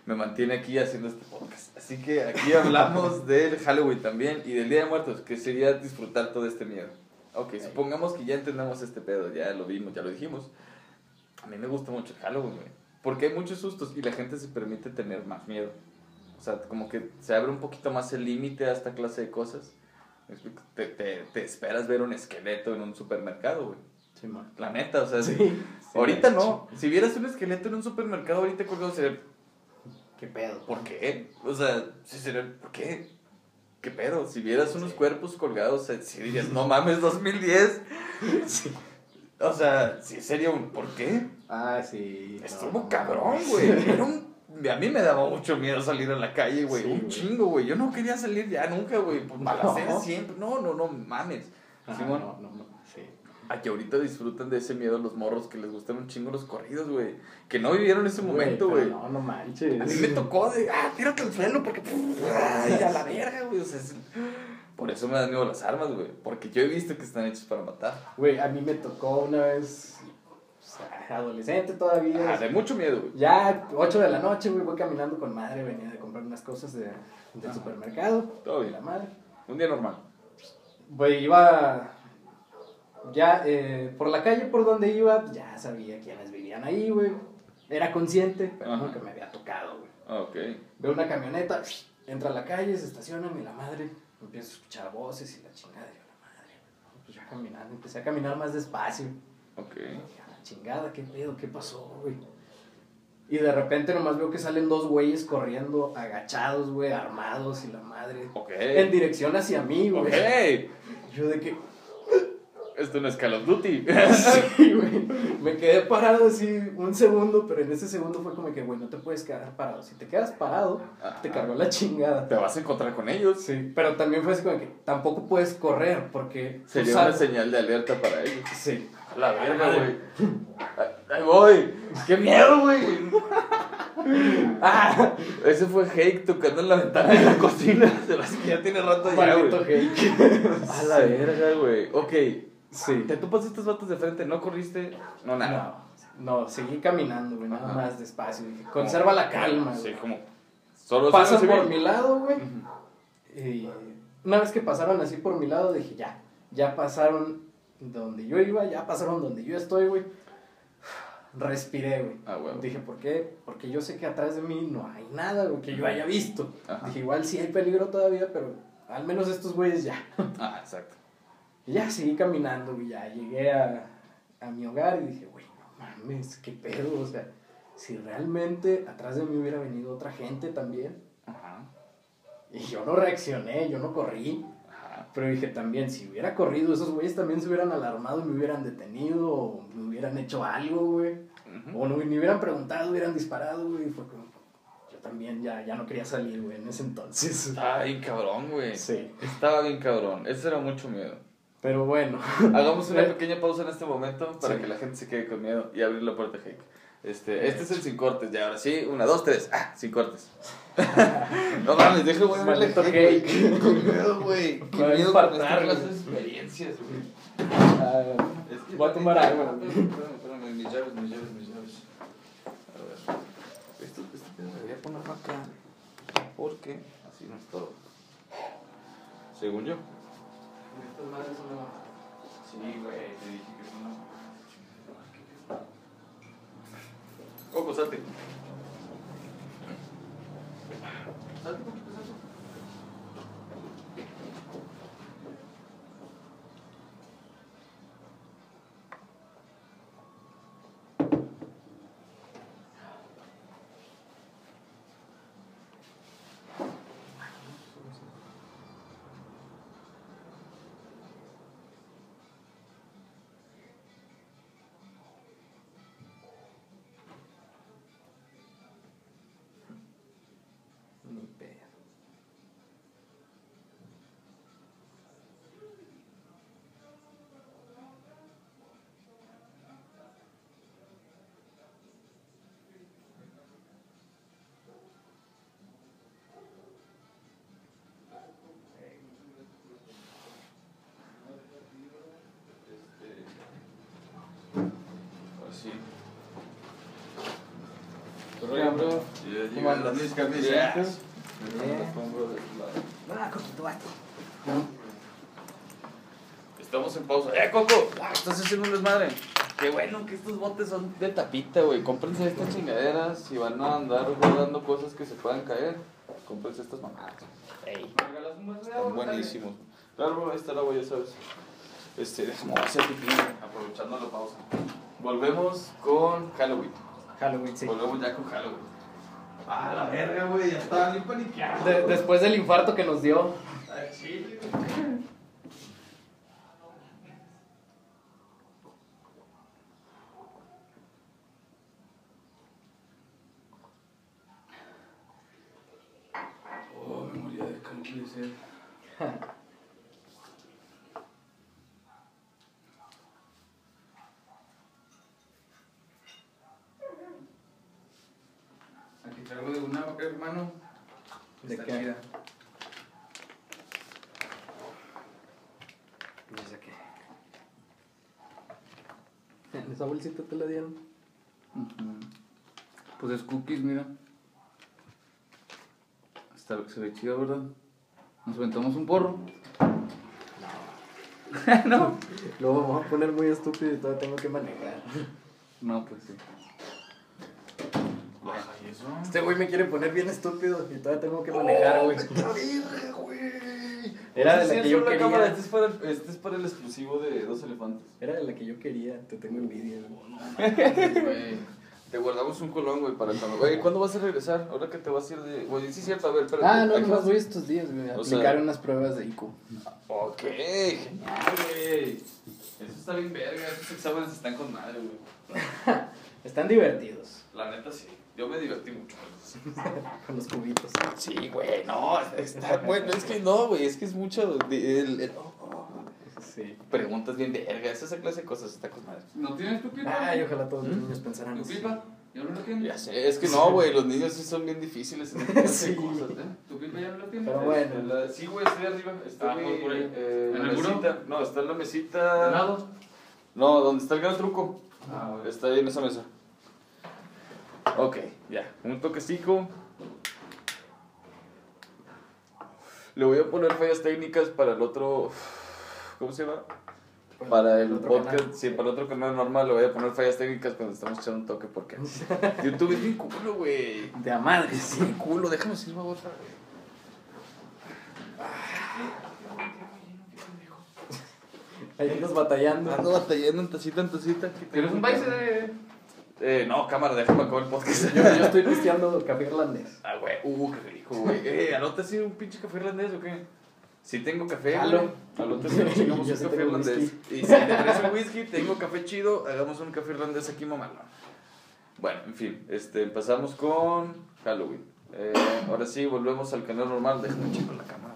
me mantiene aquí haciendo este podcast. Así que aquí hablamos del Halloween también y del Día de Muertos, que sería disfrutar todo este miedo. Ok, supongamos que ya entendamos este pedo, ya lo vimos, ya lo dijimos. A mí me gusta mucho el Halloween, güey. Porque hay muchos sustos y la gente se permite tener más miedo. O sea, como que se abre un poquito más el límite a esta clase de cosas. Te, te, te esperas ver un esqueleto en un supermercado, güey. Sí, man. La neta, o sea, Sí, si- sí, ahorita no. Si vieras un esqueleto en un supermercado, ahorita colgado sería, ¿Qué pedo? ¿por qué? O sea, sí sería, ¿por qué? ¿Qué pedo? Si vieras unos cuerpos colgados, eh, sí dirías, no mames, 2010. Sí. O sea, sí sería un, ¿por qué? Ah, sí. Estuvo no, cabrón, güey. Era un- A mí me daba mucho miedo salir a la calle, güey. Sí, un chingo, güey. Yo no quería salir ya nunca, güey. Por balaceras No. siempre. No, no, no, mames. Ah, Simón. no, no, no, sí. A que ahorita disfrutan de ese miedo los morros que les gustan un chingo los corridos, güey. Que no vivieron ese momento, güey. No, no manches. A mí me tocó de, ah, tírate al suelo porque, ay, a la verga, güey. O sea, es- por eso me dan miedo las armas, güey. Porque yo he visto que están hechos para matar. Güey, a mí me tocó una vez, adolescente todavía. Ah, de mucho miedo, güey. Ya, 8 de la noche, güey, voy caminando con madre, venía de comprar unas cosas de, del supermercado. Todo bien. La madre. Un día normal. Güey, iba ya eh, por la calle por donde iba, ya sabía quiénes vivían ahí, güey. Era consciente, pero Ajá. nunca me había tocado, güey. Ah, ok. Veo una camioneta, entra a la calle, se estacionan y la madre, empiezo a escuchar voces y la chingada, y yo, la madre, pues ya caminando, empecé a caminar más despacio. Ok. Chingada, ¿qué pedo? ¿Qué pasó, güey? Y de repente nomás veo que salen dos güeyes corriendo, agachados, güey, armados y la madre. En dirección hacia mí, güey. Yo de que, Esto no es Call of Duty. sí, güey. Me quedé parado así un segundo, pero en ese segundo fue como que, güey, no te puedes quedar parado. Si te quedas parado, te cargó la chingada. Te vas a encontrar con ellos. Sí, pero también fue así como que tampoco puedes correr porque... Sería una señal de alerta para ellos. Sí. La verga, güey. Ahí voy. ¡Qué miedo, güey! ah, ese fue Hake tocando en la ventana de la cocina. Se las que ya tiene rato ya, güey. A la verga, güey. Ok. Sí. Te topas estos vatos de frente, no corriste, no nada. No, no seguí caminando, güey, nada más despacio. conserva la calma, Sí, como. Solo Pasan por mi lado, güey. Y una vez que pasaron así por mi lado, dije, ya, ya pasaron donde yo iba, ya pasaron donde yo estoy, güey. Respiré, güey. Ah. Dije, ¿por qué? Porque yo sé que atrás de mí no hay nada, güey, que yo haya visto. Dije, igual sí hay peligro todavía, pero al menos estos güeyes ya. Ah, exacto. Y ya seguí caminando, güey, ya llegué a, a mi hogar y dije, güey, no mames, qué pedo, o sea, si realmente atrás de mí hubiera venido otra gente también. Ajá. Y yo no reaccioné, yo no corrí. Pero dije también, si hubiera corrido, esos güeyes también se hubieran alarmado y me hubieran detenido, o me hubieran hecho algo, güey. O no, me hubieran preguntado, hubieran disparado, güey. Fue como, yo también ya, ya no quería salir, güey, en ese entonces. Bien cabrón, güey. Sí. Estaba bien cabrón. Eso era mucho miedo. Pero bueno. Hagamos una pequeña pausa en este momento para que la gente se quede con miedo y abrir la puerta, Jake. Este, este es el sin cortes, ya ahora sí, una, dos, tres, ah, sin cortes. no mames, deja güey Maldito Jake. Con miedo, güey. Qué miedo con estas las experiencias, güey. Uh, es que voy a tomar agua. Mis llaves, mis llaves, mis llaves. A ver. Esto, esto me debería ponerlo acá. Porque así no es todo. Según yo. Estas madres son Sí, güey, te dije que son una. Coco, salte. Salte, poquito, salte. Rollo, bro? Camisetas. Ah, Coquito, Estamos en pausa. ¡Eh, Coco! Ah, estás haciendo un desmadre. Qué bueno que estos botes son de tapita, güey. Cómprense estas chingaderas. Si van a andar guardando cosas que se puedan caer, cómprense estas mamadas. Ey. Están buenísimos. Claro, ahí está el agua, ya sabes. Este, déjame hacer pipí, aprovechando la pausa. Volvemos con Halloween. Halloween, sí. Volvemos ya con Halloween. Ah, la verga, güey, ya estaba bien paniqueado. De, después del infarto que nos dio. Ay, sí, Oh, me moría de calor, algo de una hermano. ¿De qué? Chida. ¿Y qué? ¿En esa bolsita te la dieron? Pues es cookies, mira. Está, se ve chido, ¿verdad? Nos aventamos un porro. No. no. Lo vamos a poner muy estúpido y todavía tengo que manejar. No, pues sí. Este güey me quiere poner bien estúpido y todavía tengo que manejar, güey. Oh, güey! Era de la que yo quería. Este es, para el, este es para el exclusivo de dos elefantes. Era de la que yo quería, te tengo envidia, güey. Te guardamos un colón, güey, para cuando. Güey, ¿cuándo vas a regresar? Ahora que te vas a ir de. Güey, sí, cierto, a ver, espérate. Ah, no, ¿a qué nomás vas? voy estos días, güey, a O aplicar sea- unas pruebas de IQ. Ok, genial, güey. Eso está bien verga, esos exámenes están con madre, güey. Están divertidos, La neta sí, yo me divertí mucho. con los cubitos. Sí, güey, no, está bueno, es que no, güey, es que es mucho. de- el- el- Sí. preguntas bien vergas, esa clase de cosas está con madre. ¿No tienes tu pipa? Ay, ojalá todos los ¿Mm? niños pensaran ¿Tu así. pipa? ¿Ya no la tienes? Ya sé, es que no, güey, los niños sí son bien difíciles en de Sí. cosas, ¿eh? ¿Tu pipa ya no la tienes? Pero bueno. La- Sí, güey, estoy arriba. Está Ah, por- por ahí. eh, ¿En la el mesita. No, está en la ¿De mesita. lado? No, donde está el gran truco. Ah, bueno. Está ahí en esa mesa. Ok, ya. Un toquecito. Le voy a poner fallas técnicas para el otro. ¿Cómo se llama? Para el otro podcast, canal. sí, para el otro canal normal le voy a poner fallas técnicas cuando estamos echando un toque porque YouTube es bien culo, güey. De a madre, sí. Bien culo, déjame sirva otra, güey. Ahí andas batallando. Ando batallando en tacita en tacita. ¿Tienes un baile de...? Eh, no, cámara, déjame acabar el podcast. Yo, yo estoy pisteando café irlandés. Ah, güey, uh, qué rico, güey. Eh, ¿anota así un pinche café irlandés o qué? Sí tengo café, güey. Anota si nos chingamos un café irlandés. whisky. Y si te traes un whisky, tengo café chido, hagamos un café irlandés aquí, mamá. Bueno, en fin, este, empezamos con Halloween. Eh, ahora sí, volvemos al canal normal. Déjame checar la cámara,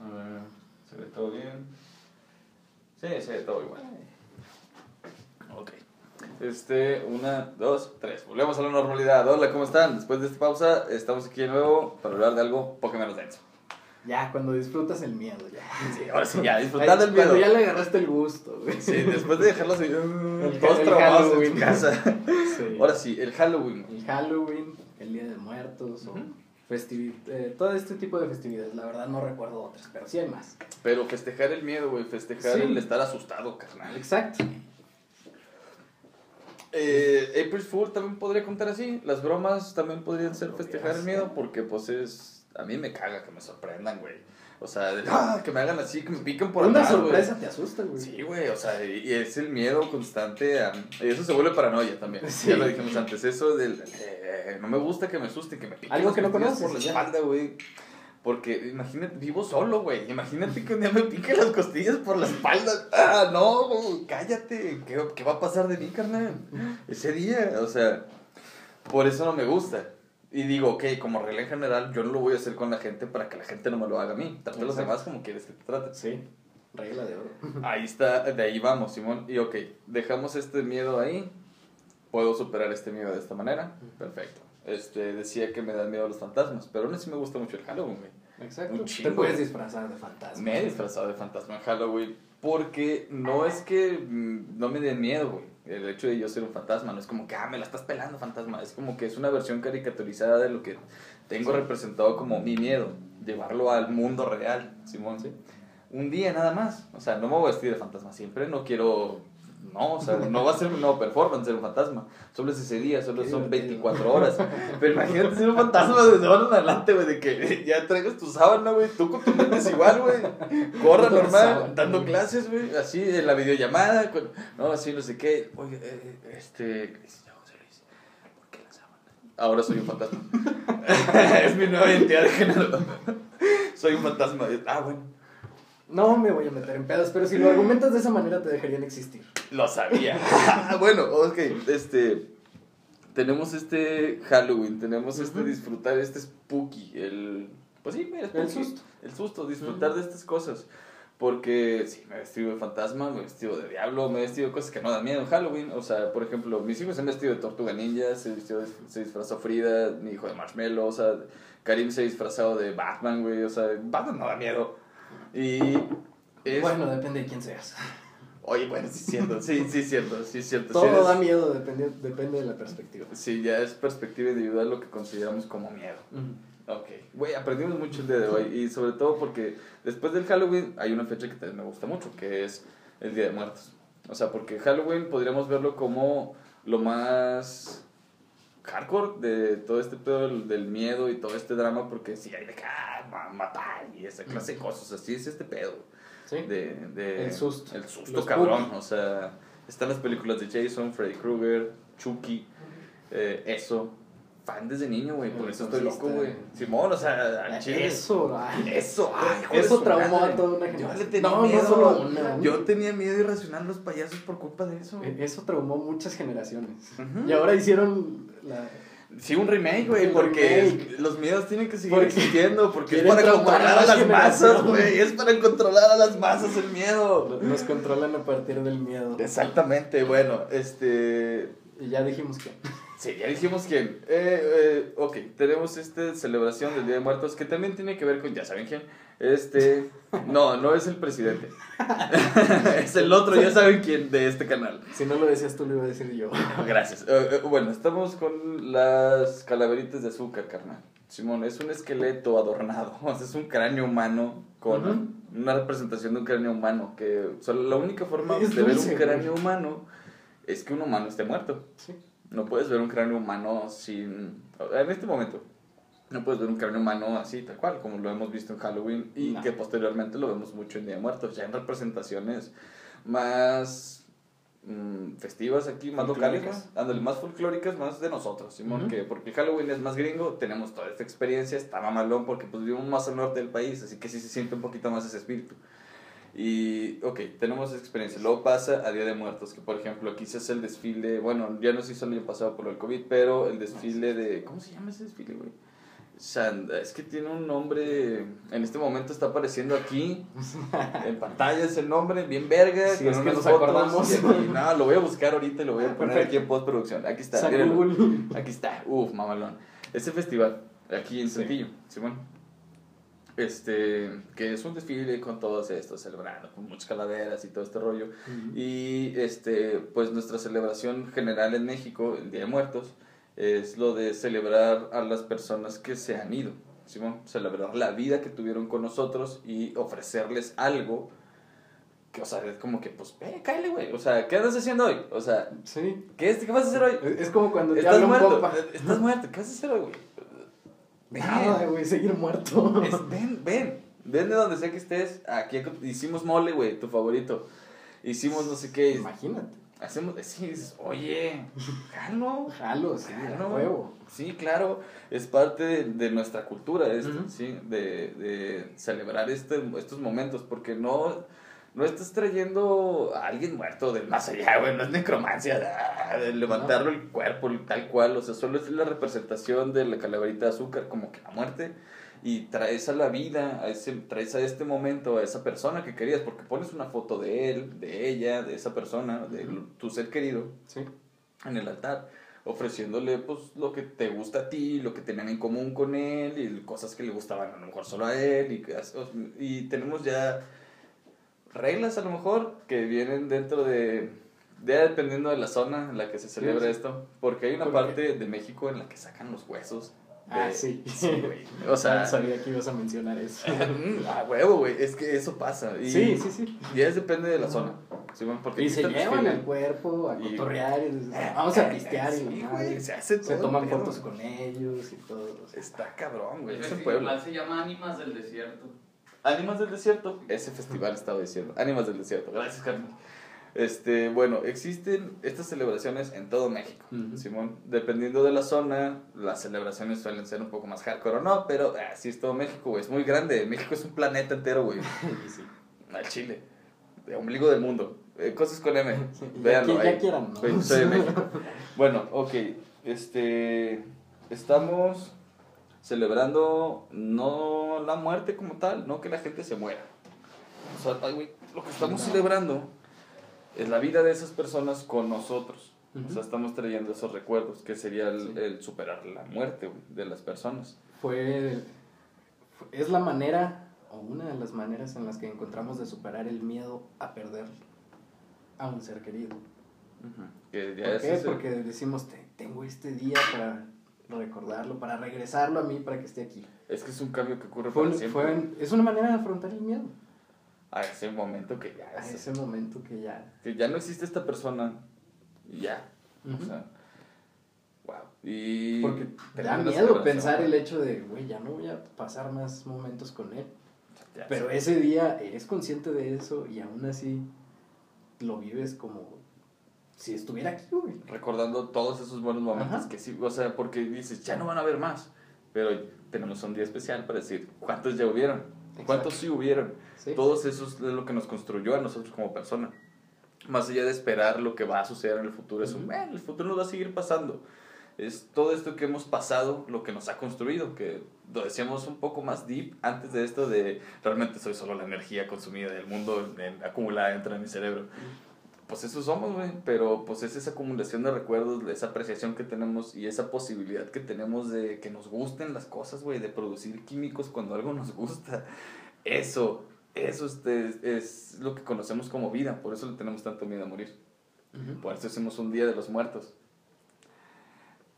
güey. A ver, ¿se ve todo bien? Sí, se ve todo igual. Este, una, dos, tres. Volvemos a la normalidad. Hola, ¿cómo están? Después de esta pausa, estamos aquí de nuevo para hablar de algo poco menos denso. Ya, cuando disfrutas el miedo, ya. Sí, ahora sí, ya, disfrutar del miedo. Cuando ya le agarraste el gusto, güey. Sí, después de dejarlos ahí, El- todos trabados en casa. Sí. Ahora sí, el Halloween. El Halloween, el Día de Muertos, festivi- eh, todo este tipo de festividades. La verdad no recuerdo otras, pero sí hay más. Pero festejar el miedo, güey, festejar Sí. el estar asustado, carnal. Exacto. Eh, April Fool también podría contar así. Las bromas también podrían ser festejar el miedo porque pues es... A mí me caga que me sorprendan, güey. O sea, de- ¡ah! que me hagan así, que me piquen por Una atrás, sorpresa te asusta, güey. Sí, güey, o sea, y es el miedo constante a... Y eso se vuelve paranoia también. Sí. Ya lo dijimos antes. Eso del... eh, no me gusta que me asusten, que me piquen Algo que no conoces, por la espalda, güey. Porque imagínate, vivo solo, güey. Imagínate que un día me pique las costillas por la espalda. Ah, no, güey, cállate. ¿Qué, ¿Qué va a pasar de mí, carnal? Ese día, o sea, por eso no me gusta. Y digo, ok, como regla en general, yo no lo voy a hacer con la gente para que la gente no me lo haga a mí. Trata a los demás como quieres que te traten. Sí. Regla de oro. Ahí está, de ahí vamos, Simón. Y ok, dejamos este miedo ahí. Puedo superar este miedo de esta manera. Perfecto. Este, decía que me dan miedo los fantasmas, pero aún así me gusta mucho el Halloween, güey. Exacto. Un Te puedes disfrazar de fantasma. Me he disfrazado de fantasma en Halloween porque no es que mm, no me den miedo, güey. El hecho de yo ser un fantasma no es como que, ah, me la estás pelando, fantasma. Es como que es una versión caricaturizada de lo que tengo representado como mi miedo. Llevarlo al mundo real, Simón. Sí. Un día nada más. O sea, no me voy a vestir de fantasma siempre. No quiero. No, o sea, no va a ser un nuevo performance ser un fantasma. Solo es ese día, solo son divertido. 24 horas. Pero imagínate ser un fantasma desde ahora en adelante, güey, de que ya traigas tu sábana, güey, tú con tu mente igual, güey. Corra normal, dando clases, güey, así en la videollamada, con- no, así no sé qué. Oye, eh, este. ¿Por qué la sábana? Ahora soy un fantasma. es mi nueva identidad de género. soy un fantasma. Ah, bueno. No me voy a meter en pedos, pero si lo argumentas de esa manera te dejarían existir. Lo sabía. bueno, ok, este. Tenemos este Halloween, tenemos este disfrutar, este spooky, el. Pues sí, mira, spooky, El susto. El susto, disfrutar de estas cosas. Porque sí, me he vestido de fantasma, me he vestido de diablo, me he vestido de cosas que no dan miedo en Halloween. O sea, por ejemplo, mis hijos se han vestido de tortuga ninja, se, vistió de- se disfrazó Frida, mi hijo de marshmallow, o sea, Karim se ha disfrazado de Batman, güey, o sea, Batman no da miedo. Y. Es, Bueno, depende de quién seas. Oye, bueno, sí es cierto, sí, sí es cierto, sí es cierto. Todo sí, eres- da miedo, depende, depende de la perspectiva. sí, ya es perspectiva individual lo que consideramos como miedo. Ok, güey, aprendimos mucho el día de hoy y sobre todo porque después del Halloween hay una fecha que también me gusta mucho, que es el Día de Muertos. O sea, porque Halloween podríamos verlo como lo más hardcore de todo este pedo del, del miedo y todo este drama, porque sí hay de que ah, ma- matar y esa clase de cosas, así es este pedo. ¿Sí? De, de- El susto. El susto, Los cabrón. O sea, están las películas de Jason, Freddy Krueger, Chucky, eh, eso. Fan desde niño, güey, por eso estoy loco, güey. Simón, o sea, al chile. Eso, ay. Eso, ay, Eso traumó madre. a toda una Yo generación. le tenía No, no miedo. solo una. Yo tenía miedo irracional a los payasos por culpa de eso. E- Eso traumó muchas generaciones. Y ahora hicieron la... Sí, un remake, güey, porque remake. los miedos tienen que seguir Porque existiendo, porque es para controlar a las masas, güey, es para controlar a las masas el miedo. Nos controlan a partir del miedo. Exactamente, bueno, este... Y ya dijimos que... Sí, ya dijimos quién. Eh, eh, ok, tenemos esta celebración del Día de Muertos que también tiene que ver con, ya saben quién. Este, no, no es el presidente. es el otro, ya saben quién de este canal. Si no lo decías tú, lo iba a decir yo. Gracias. Eh, eh, bueno, estamos con las calaveritas de azúcar, carnal. Simón, es un esqueleto adornado. O sea, es un cráneo humano con una representación de un cráneo humano. Que solo la única forma Es de ver un cráneo humano es que un humano esté muerto. Sí. No puedes ver un cráneo humano sin... En este momento, no puedes ver un cráneo humano así, tal cual, como lo hemos visto en Halloween y No. que posteriormente lo vemos mucho en Día de Muertos, ya en representaciones más mm, festivas aquí, más locales. Ándale, más folclóricas, más de nosotros, Simón, Ujú. que porque Halloween es más gringo, tenemos toda esta experiencia, está mamalón porque pues vivimos más al norte del país, así que sí se siente un poquito más ese espíritu. Y, ok, tenemos experiencia. Luego pasa a Día de Muertos, que por ejemplo aquí se hace el desfile, bueno, ya no se hizo el año pasado por el COVID, pero el desfile de... ¿Cómo se llama ese desfile, güey? San- es que tiene un nombre, en este momento está apareciendo aquí, en pantalla ese nombre, bien verga, Sí, con es que nos fotos, acordamos. aquí- no, lo voy a buscar ahorita y lo voy a Ah, poner perfecto. aquí en postproducción. Aquí está. Aquí está, uff, mamalón. Ese festival, aquí en Sí. Saltillo, Simón. Este, que es un desfile con todos estos, celebrando, con muchas calaveras y todo este rollo. Y este, pues nuestra celebración general en México, el Día de Muertos, es lo de celebrar a las personas que se han ido. Simón, celebrar la vida que tuvieron con nosotros y ofrecerles algo que, o sea, es como que, pues, ve, cállate, güey. O sea, ¿qué andas haciendo hoy? O sea, Sí. ¿qué, es, ¿qué vas a hacer hoy? Es es como cuando te Estás habla un muerto, compa. estás muerto, ¿qué vas a hacer hoy, güey? Ven, Nada, güey, seguir muerto. es- ven, ven, ven de donde sea que estés. Aquí hicimos mole, güey, tu favorito. Hicimos no sé qué. Imagínate. Hacemos, sí, dices, oye, jalo. Jalo, sí, Jalo. huevo. Sí, claro, es parte de, de nuestra cultura esto, sí, de, de celebrar este, estos momentos, porque no, no estás trayendo a alguien muerto del más allá, güey, no es necromancia, ah, de levantarlo el cuerpo tal cual, o sea, solo es la representación de la calaverita de azúcar, como que la muerte, y traes a la vida, a ese, traes a este momento a esa persona que querías, porque pones una foto de él, de ella, de esa persona, de tu ser querido, Sí. en el altar, ofreciéndole pues lo que te gusta a ti, lo que tenían en común con él y cosas que le gustaban a lo mejor solo a él y, y tenemos ya reglas a lo mejor que vienen dentro de ya dependiendo de la zona en la que se celebra sí. esto, porque hay una ¿Por qué? parte de México en la que sacan los huesos. de- Ah, sí. güey. O sea, sabía que ibas a mencionar eso. ah, huevo, güey, es que eso pasa. Y Sí, sí, sí. Ya es depende de la zona. ¿sí, bueno? Porque Y se llevan el cuerpo a Y- cotorrear y vamos a pistear y Sí, güey, se hace todo Se toman pedo. fotos con ellos y todo. o sea. Está cabrón, güey. El Es en Puebla. se llama Ánimas del Desierto. Ánimas del Desierto. Ese festival estaba diciendo. Ánimas del Desierto. Gracias, Carmen. Este, bueno, existen estas celebraciones en todo México. Simón. Dependiendo de la zona, las celebraciones suelen ser un poco más hardcore o no, pero así es todo México, güey. Es muy grande. México es un planeta entero, güey. Sí. Al Chile. Ombligo del mundo. Eh, cosas con M. Aquí ya ahí. quieran, ¿no? Soy de México. Bueno, ok. Este. Estamos celebrando no la muerte como tal, no que la gente se muera. O sea, lo que estamos celebrando es la vida de esas personas con nosotros. O Ujú. sea, estamos trayendo esos recuerdos, que sería el, Sí. el superar la muerte de las personas. Fue, Es la manera, o una de las maneras en las que encontramos de superar el miedo a perder a un ser querido. Que ya ¿Por qué? el- Porque decimos, "Te- tengo este día para recordarlo, para regresarlo a mí, para que esté aquí. es que es un cambio que ocurre Fue, para un- siempre. fue- es una manera de afrontar el miedo. A ese momento que ya A es- ese momento que ya... que ya no existe esta persona ya. O sea, wow. Y Porque tener da miedo pensar el hecho de, güey, ya no voy a pasar más momentos con él. Ya Pero ese día eres consciente de eso y aún así lo vives como si estuviera aquí, güey. recordando todos esos buenos momentos Ajá. que sí, o sea, porque dices, ya no van a haber más, pero tenemos un día especial para decir, ¿cuántos ya hubieron? ¿Cuántos sí hubieron? Sí. Todos esos es lo que nos construyó a nosotros como persona. Más allá de esperar lo que va a suceder en el futuro, es un, Ujú. bueno, el futuro nos va a seguir pasando. Es todo esto que hemos pasado lo que nos ha construido, que lo decíamos un poco más deep antes de esto de realmente soy solo la energía consumida del mundo en- acumulada dentro de mi cerebro. Pues eso somos, güey, pero pues es esa acumulación de recuerdos, esa apreciación que tenemos y esa posibilidad que tenemos de que nos gusten las cosas, güey, de producir químicos cuando algo nos gusta. Eso, eso este, es lo que conocemos como vida, por eso le tenemos tanto miedo a morir. Por eso hacemos un día de los muertos.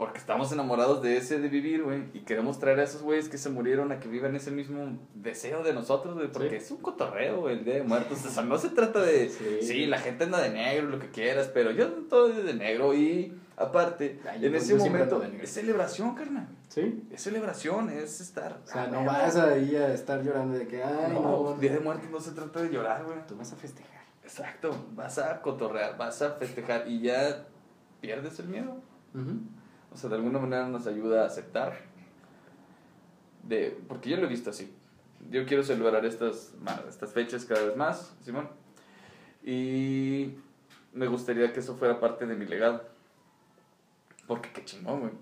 Porque estamos enamorados de ese de vivir, güey. Y queremos traer a esos güeyes que se murieron a que vivan ese mismo deseo de nosotros, güey. Porque Sí. es un cotorreo, güey, el día de muertos. O sea, no se trata de. Sí. Sí. la gente anda de negro, lo que quieras. Pero yo todo de negro. Y aparte, Ay, en pues ese momento, es celebración, carnal. Sí. Es celebración, es estar. O sea, ah, no vas ahí a estar llorando de que, ay, No, no, Día de muertos no se trata de llorar, güey. tú vas a festejar. Exacto, vas a cotorrear, vas a festejar y ya pierdes el miedo. Ujú. O sea, de alguna manera nos ayuda a aceptar. De, porque yo lo he visto así. Yo quiero celebrar estas, estas fechas cada vez más, Simón. Y me gustaría que eso fuera parte de mi legado. Porque qué chingón, güey.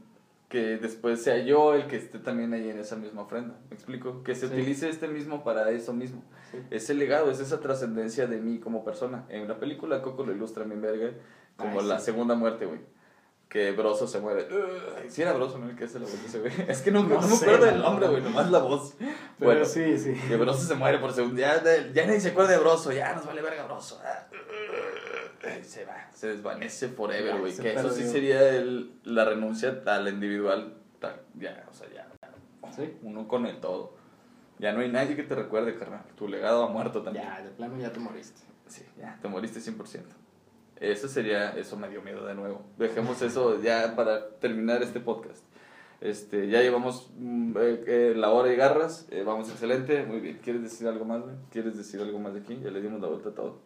Que después sea yo el que esté también ahí en esa misma ofrenda. ¿Me explico? Que se Sí. utilice este mismo para eso mismo. Sí. Ese legado, es esa trascendencia de mí como persona. En la película Coco lo ilustra bien verga como Ay, la sí. segunda muerte, güey. Que Broso se muere. Ugh, sí era Broso, ¿no? El que hace la voz ese güey. Es que no, No no me sé, acuerdo del nombre, güey. Nomás la voz. Pero bueno, sí, sí. que Broso se muere por segundo. Ya, ya nadie se acuerda de Broso. Ya nos vale verga Broso. Ah, Se va. Se desvanece forever, Ya, güey. Que eso sí sería el, la renuncia al individual. tal, Ya, o sea, ya. Sí. Uno con el todo. Ya no hay nadie que te recuerde, carnal. Tu legado ha muerto también. Ya, de plano ya te moriste. Sí, ya, te moriste 100%. Eso sería, eso me dio miedo de nuevo. Dejemos eso ya para terminar este podcast. Este, ya llevamos mm, eh, eh, la hora y garras, eh, vamos excelente, muy bien. ¿Quieres decir algo más, güey? ¿Quieres decir algo más de aquí? Ya le dimos la vuelta a todo.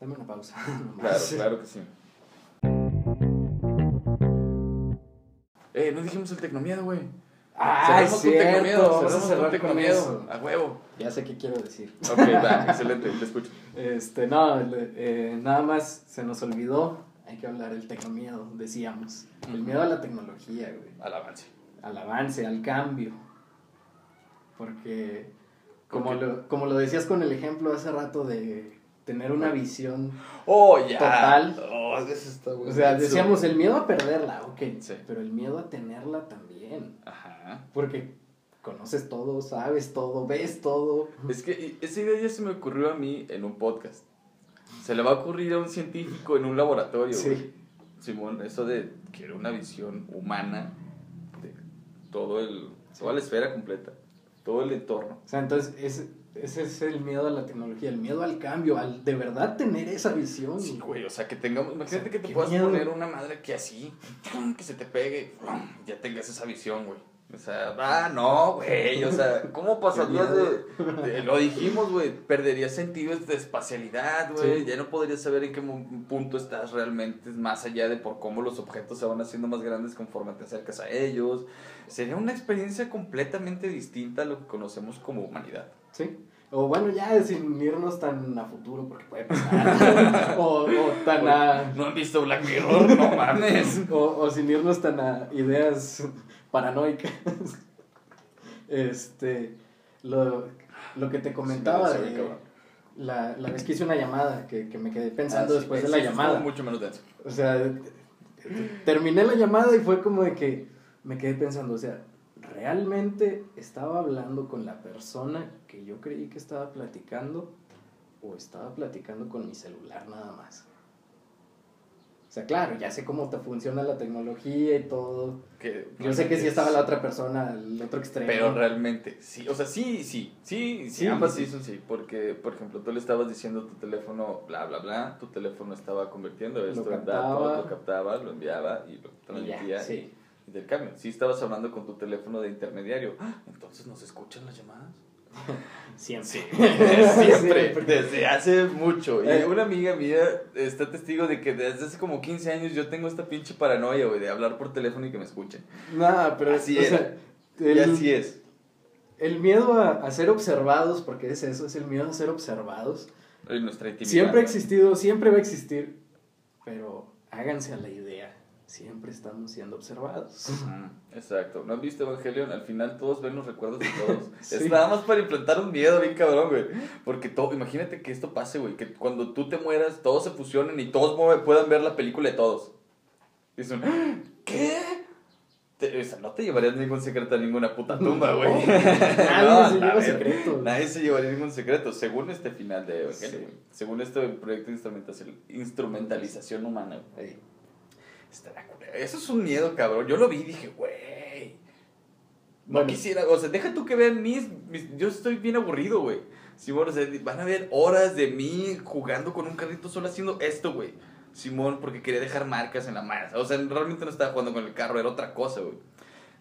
Dame una pausa. Claro, nomás. claro que sí. Eh, no dijimos el tecnomiedo, güey. Ah, con cierto. tecnomiedo, a cerramos con con tecnomiedo. A huevo. Ya sé qué quiero decir. Ok, va, excelente, te escucho. Este, no, eh, nada más se nos olvidó. Hay que hablar del tecnomiedo, decíamos. El miedo a la tecnología, güey. Al avance. Al avance, al cambio. Porque, como, lo, como lo decías con el ejemplo hace rato de tener una visión. Oh, ya. Total. Oh, eso está bueno. O sea, decíamos el miedo a perderla, ok. Sí. Pero el miedo a tenerla también. Ajá. Porque conoces todo, sabes todo, ves todo. Es que y- esa idea ya se me ocurrió a mí en un podcast. Se le va a ocurrir a un científico en un laboratorio. Sí. Simón, eso de quiero una visión humana de todo el, toda la esfera completa, todo el entorno. O sea, entonces ese, ese es el miedo a la tecnología, el miedo al cambio, al de verdad tener esa visión. Sí, güey, o sea, que tengamos, imagínate O sea, que te puedas miedo. poner una madre que así, que se te pegue, ya tengas esa visión, güey. O sea, ah, no, güey, o sea, ¿cómo pasarías de, de- Lo dijimos, güey, perderías sentidos de espacialidad, güey, Sí. ya no podrías saber en qué punto estás realmente, más allá de por cómo los objetos se van haciendo más grandes conforme te acercas a ellos. Sería una experiencia completamente distinta a lo que conocemos como humanidad. Sí. O bueno, ya sin irnos tan a futuro, porque puede pasar. o, o tan a. ¿No han visto Black Mirror? No mames. O, o sin irnos tan a ideas paranoicas. Este. Lo, lo que te comentaba Sí, de. La, la vez que hice una llamada, que, que me quedé pensando Ah, sí, después de la sí, llamada. mucho menos denso. O sea, terminé la llamada y fue como de que me quedé pensando, o sea, ¿realmente estaba hablando con la persona que yo creí que estaba platicando o estaba platicando con mi celular nada más? O sea, claro, ya sé cómo te funciona la tecnología y todo. Que Yo sé que sí estaba la otra persona, al otro extremo. Pero realmente, sí, o sea, sí, sí, sí, sí, ambas sí. sí son sí, porque, por ejemplo, tú le estabas diciendo tu teléfono, bla, bla, bla, tu teléfono estaba convirtiendo esto en datos, lo captaba, lo enviaba y lo Y ya, transmitía. sí. Intercambio. Sí estabas hablando con tu teléfono de intermediario. ¡Ah! Entonces nos escuchan las llamadas. Siempre. Siempre, desde hace mucho. Y Eh. una amiga mía está testigo de que desde hace como 15 años yo tengo esta pinche paranoia, güey, de hablar por teléfono y que me escuchen. Nah, pero Así sea, Y así es. el miedo a, a ser observados, porque es eso, es el miedo a ser observados. En nuestra intimidad. Siempre ha existido, siempre va a existir, pero háganse a la idea, siempre estamos siendo observados. Exacto. ¿No has visto Evangelion? Al final todos ven los recuerdos de todos. Sí. Es nada más para implantar un miedo bien cabrón, güey. Porque todo, imagínate que esto pase, güey. Que cuando tú te mueras, todos se fusionen y todos mue- puedan ver la película de todos. Y son, ¿qué? Te- o sea, no te llevarías ningún secreto a ninguna puta tumba, güey. No, nadie se la lleva verga. secretos. Nadie se llevaría ningún secreto, según este final de Evangelion. Según este proyecto de instrumentalización humana, güey. Ey. Estará culero. Eso es un miedo, cabrón. Yo lo vi y dije, güey. No Bueno. quisiera, o sea, deja tú que vean mis, mis- Yo estoy bien aburrido, güey. Simón, o sea, van a ver horas de mí jugando con un carrito solo haciendo esto, güey. Simón, porque quería dejar marcas en la mano. O sea, realmente no estaba jugando con el carro, era otra cosa, güey.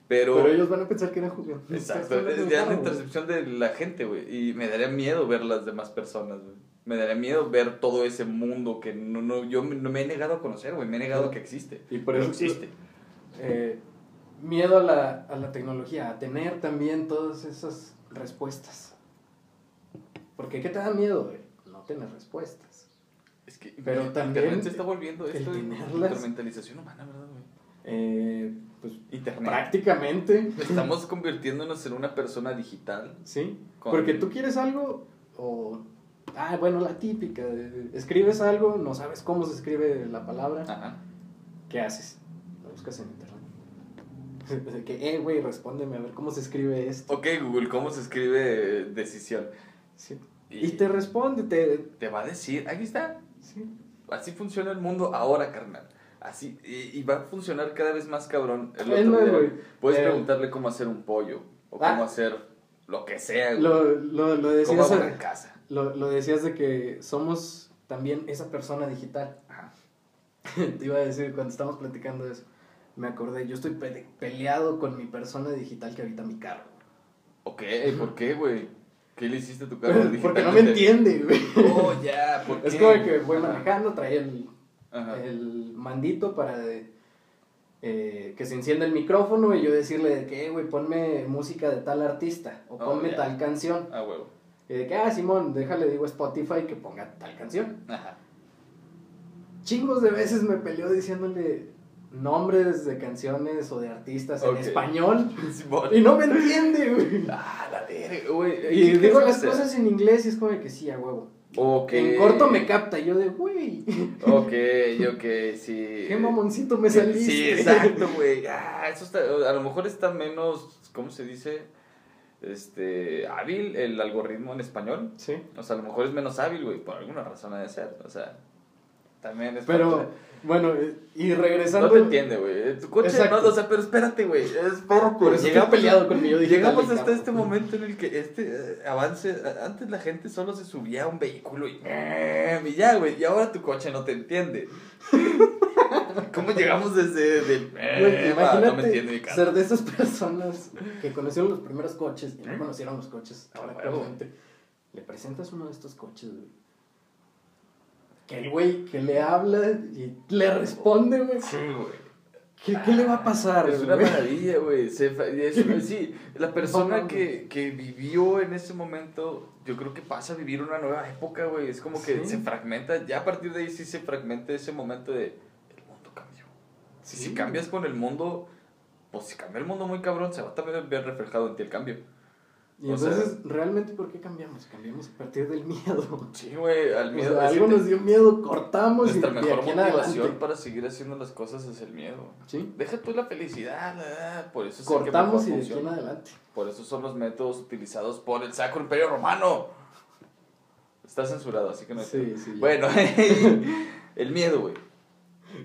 Pero. Pero ellos van a pensar que era jugando. Exacto, ya la intercepción de la gente, güey. Y me daría miedo ver las demás personas, güey. Me daría miedo ver todo ese mundo que no, no, yo me- no me he negado a conocer, güey. Me he negado a que existe. Y por No eso existe. eh, miedo a la, a la tecnología, a tener también todas esas respuestas. Porque ¿qué te da miedo, güey? No tener respuestas. Es que Pero el también Internet se está volviendo esto tenerlas- instrumentalización humana, ¿verdad, güey? Eh, pues Internet. prácticamente, Estamos convirtiéndonos en una persona digital. ¿sí? Con- Porque tú quieres algo o... Ah, bueno, la típica. escribes algo, no sabes cómo se escribe la palabra. Ajá. ¿Qué haces? Lo buscas en internet. Que, eh, güey, respóndeme a ver cómo se escribe esto. Ok, Google, ¿cómo se escribe decisión? Sí. Y te responde, te... te va a decir, aquí está, Sí. Así funciona el mundo ahora, carnal. Así, y, y va a funcionar cada vez más cabrón. El otro día, güey, puedes eh, preguntarle cómo hacer un pollo, o Ah. cómo hacer lo que sea, güey. Lo, lo, lo cómo decías, hacer una casa. Lo, lo decías de que somos también esa persona digital. Ajá. Te iba a decir cuando estábamos platicando de eso. Me acordé, yo estoy pe- peleado con mi persona digital que habita mi carro. Ok, ¿por qué, güey? ¿Qué le hiciste a tu carro Porque no me entiende, güey. Oh, ya, ¿por qué? Es como que voy manejando, trae el, el mandito para eh, que se encienda el micrófono y yo decirle de que, "Eh, güey, ponme música de tal artista o Oh, ponme tal canción. Ah, huevo. Y de que, ah, Simón, déjale, digo Spotify que ponga tal canción. Ajá. Chingos de veces me peleó diciéndole nombres de canciones o de artistas Ok. en español Simón. y no me entiende, güey. Ah, la verga, güey. Y ¿Qué digo las hacer? cosas en inglés y es como de que sí, a huevo. Ok. En corto me capta y yo de, güey, Ok, ok, sí. qué mamoncito me saliste. Sí, exacto, güey. Ah, eso está, a lo mejor está menos, ¿cómo se dice? Este, hábil el algoritmo en español. Sí. O sea, a lo mejor es menos hábil, güey, por alguna razón ha de ser. O sea, también es Pero, parte bueno, eh, y regresando. No te entiende, güey. Tu coche, Exacto. no, o sea, pero espérate, güey. Espérate. Por eso estoy peleado con mi yo digital Llegamos hasta este momento en el que este eh, avance, eh, antes la gente solo se subía a un vehículo y, y ya, güey, y ahora tu coche no te entiende. ¿Cómo llegamos desde del eh, imagínate no me entiende mi ser de esas personas que conocieron los primeros coches y no conocieron los coches. Ahora, Ah, actualmente, le presentas uno de estos coches, güey. Que el güey que le habla y le responde, güey. Sí, güey. ¿Qué, qué le va a pasar, Es una maravilla, güey. Sí, la persona que, que vivió en ese momento, yo creo que pasa a vivir una nueva época, güey. Es como que Sí. se fragmenta, ya a partir de ahí sí se fragmenta ese momento de. Si, Sí. si cambias con el mundo, pues si cambia el mundo muy cabrón, se va a también ver reflejado en ti el cambio. Y o sea- entonces, ¿realmente por qué cambiamos? Cambiamos a partir del miedo. Sí, güey, al O miedo. sea, es algo que nos dio miedo, cortamos Nuestra y mejor motivación para seguir haciendo las cosas es el miedo. Sí. Deja tú la felicidad, por eso es que Cortamos mejor y de aquí en adelante. Por eso son los métodos utilizados por el Sacro Imperio Romano. Está censurado, así que no hay Sí, sí. Bueno, el miedo, güey.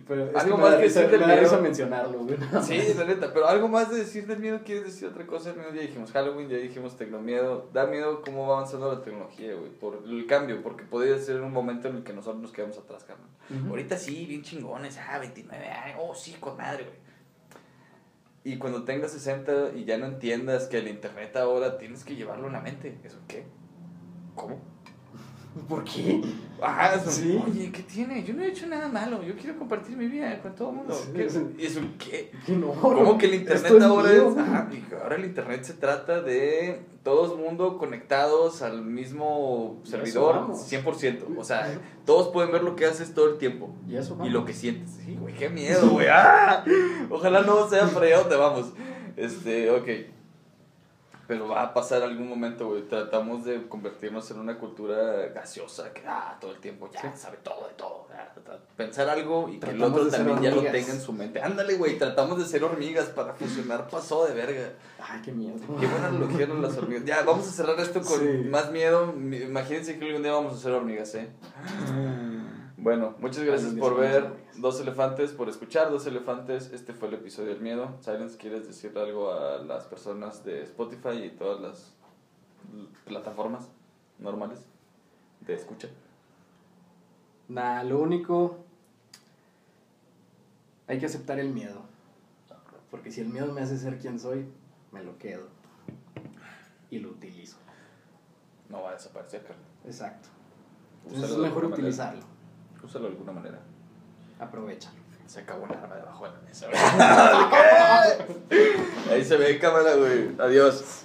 Pero es Algo que más da que decir del miedo. risa mencionarlo, güey. Sí, la neta, pero algo más de decir del miedo, ¿quieres decir otra cosa? El miedo ya dijimos Halloween, ya dijimos tecnomiedo. Da miedo cómo va avanzando la tecnología, güey, por el cambio, porque podría ser un momento en el que nosotros nos quedamos atrás, carnal. Ahorita sí, bien chingones, ah, 29 años, oh, sí, con madre, güey. y cuando tengas 60 y ya no entiendas que el internet ahora tienes que llevarlo en la mente. ¿Eso qué? ¿Cómo? ¿Por qué? Ah, Sí. oye, ¿qué tiene? Yo no he hecho nada malo. Yo quiero compartir mi vida con todo el mundo. Sí, ¿Qué? sí. ¿Eso qué? No. ¿Cómo que el internet ahora mío. es.? Ajá, ahora el internet se trata de todo el mundo conectados al mismo Y servidor eso vamos. 100%. O sea, todos pueden ver lo que haces todo el tiempo. Y eso Y lo que sientes. Sí, güey, qué miedo, güey. ¡Ah! Ojalá no sea para allá donde vamos. Este, ok. Pero va a pasar algún momento, güey. Tratamos de convertirnos en una cultura gaseosa que ah, todo el tiempo ya Sí. sabe todo de todo. Ah, Pensar algo y que el otro también ya lo tenga en su mente. Ándale, güey. Tratamos de ser hormigas para fusionar. Pasó de verga. Ay, qué miedo. Qué buena analogía las hormigas. Ya, vamos a cerrar esto con Sí. más miedo. Imagínense que algún día vamos a ser hormigas, ¿eh? Bueno, muchas gracias por ver. Dos Elefantes, por escuchar Dos Elefantes. Este fue el episodio del miedo. Silence, ¿quieres decir algo a las personas de Spotify y todas las plataformas normales de escucha? Nada, lo único. Hay que aceptar el miedo. Porque si el miedo me hace ser quien soy, me lo quedo. Y lo utilizo. No va a desaparecer, Carlos. Exacto. Entonces es mejor utilizarlo. Úsalo de alguna manera. Aprovechalo. Se acabó un arma debajo de la mesa. Ahí se ve cámara, güey. Adiós.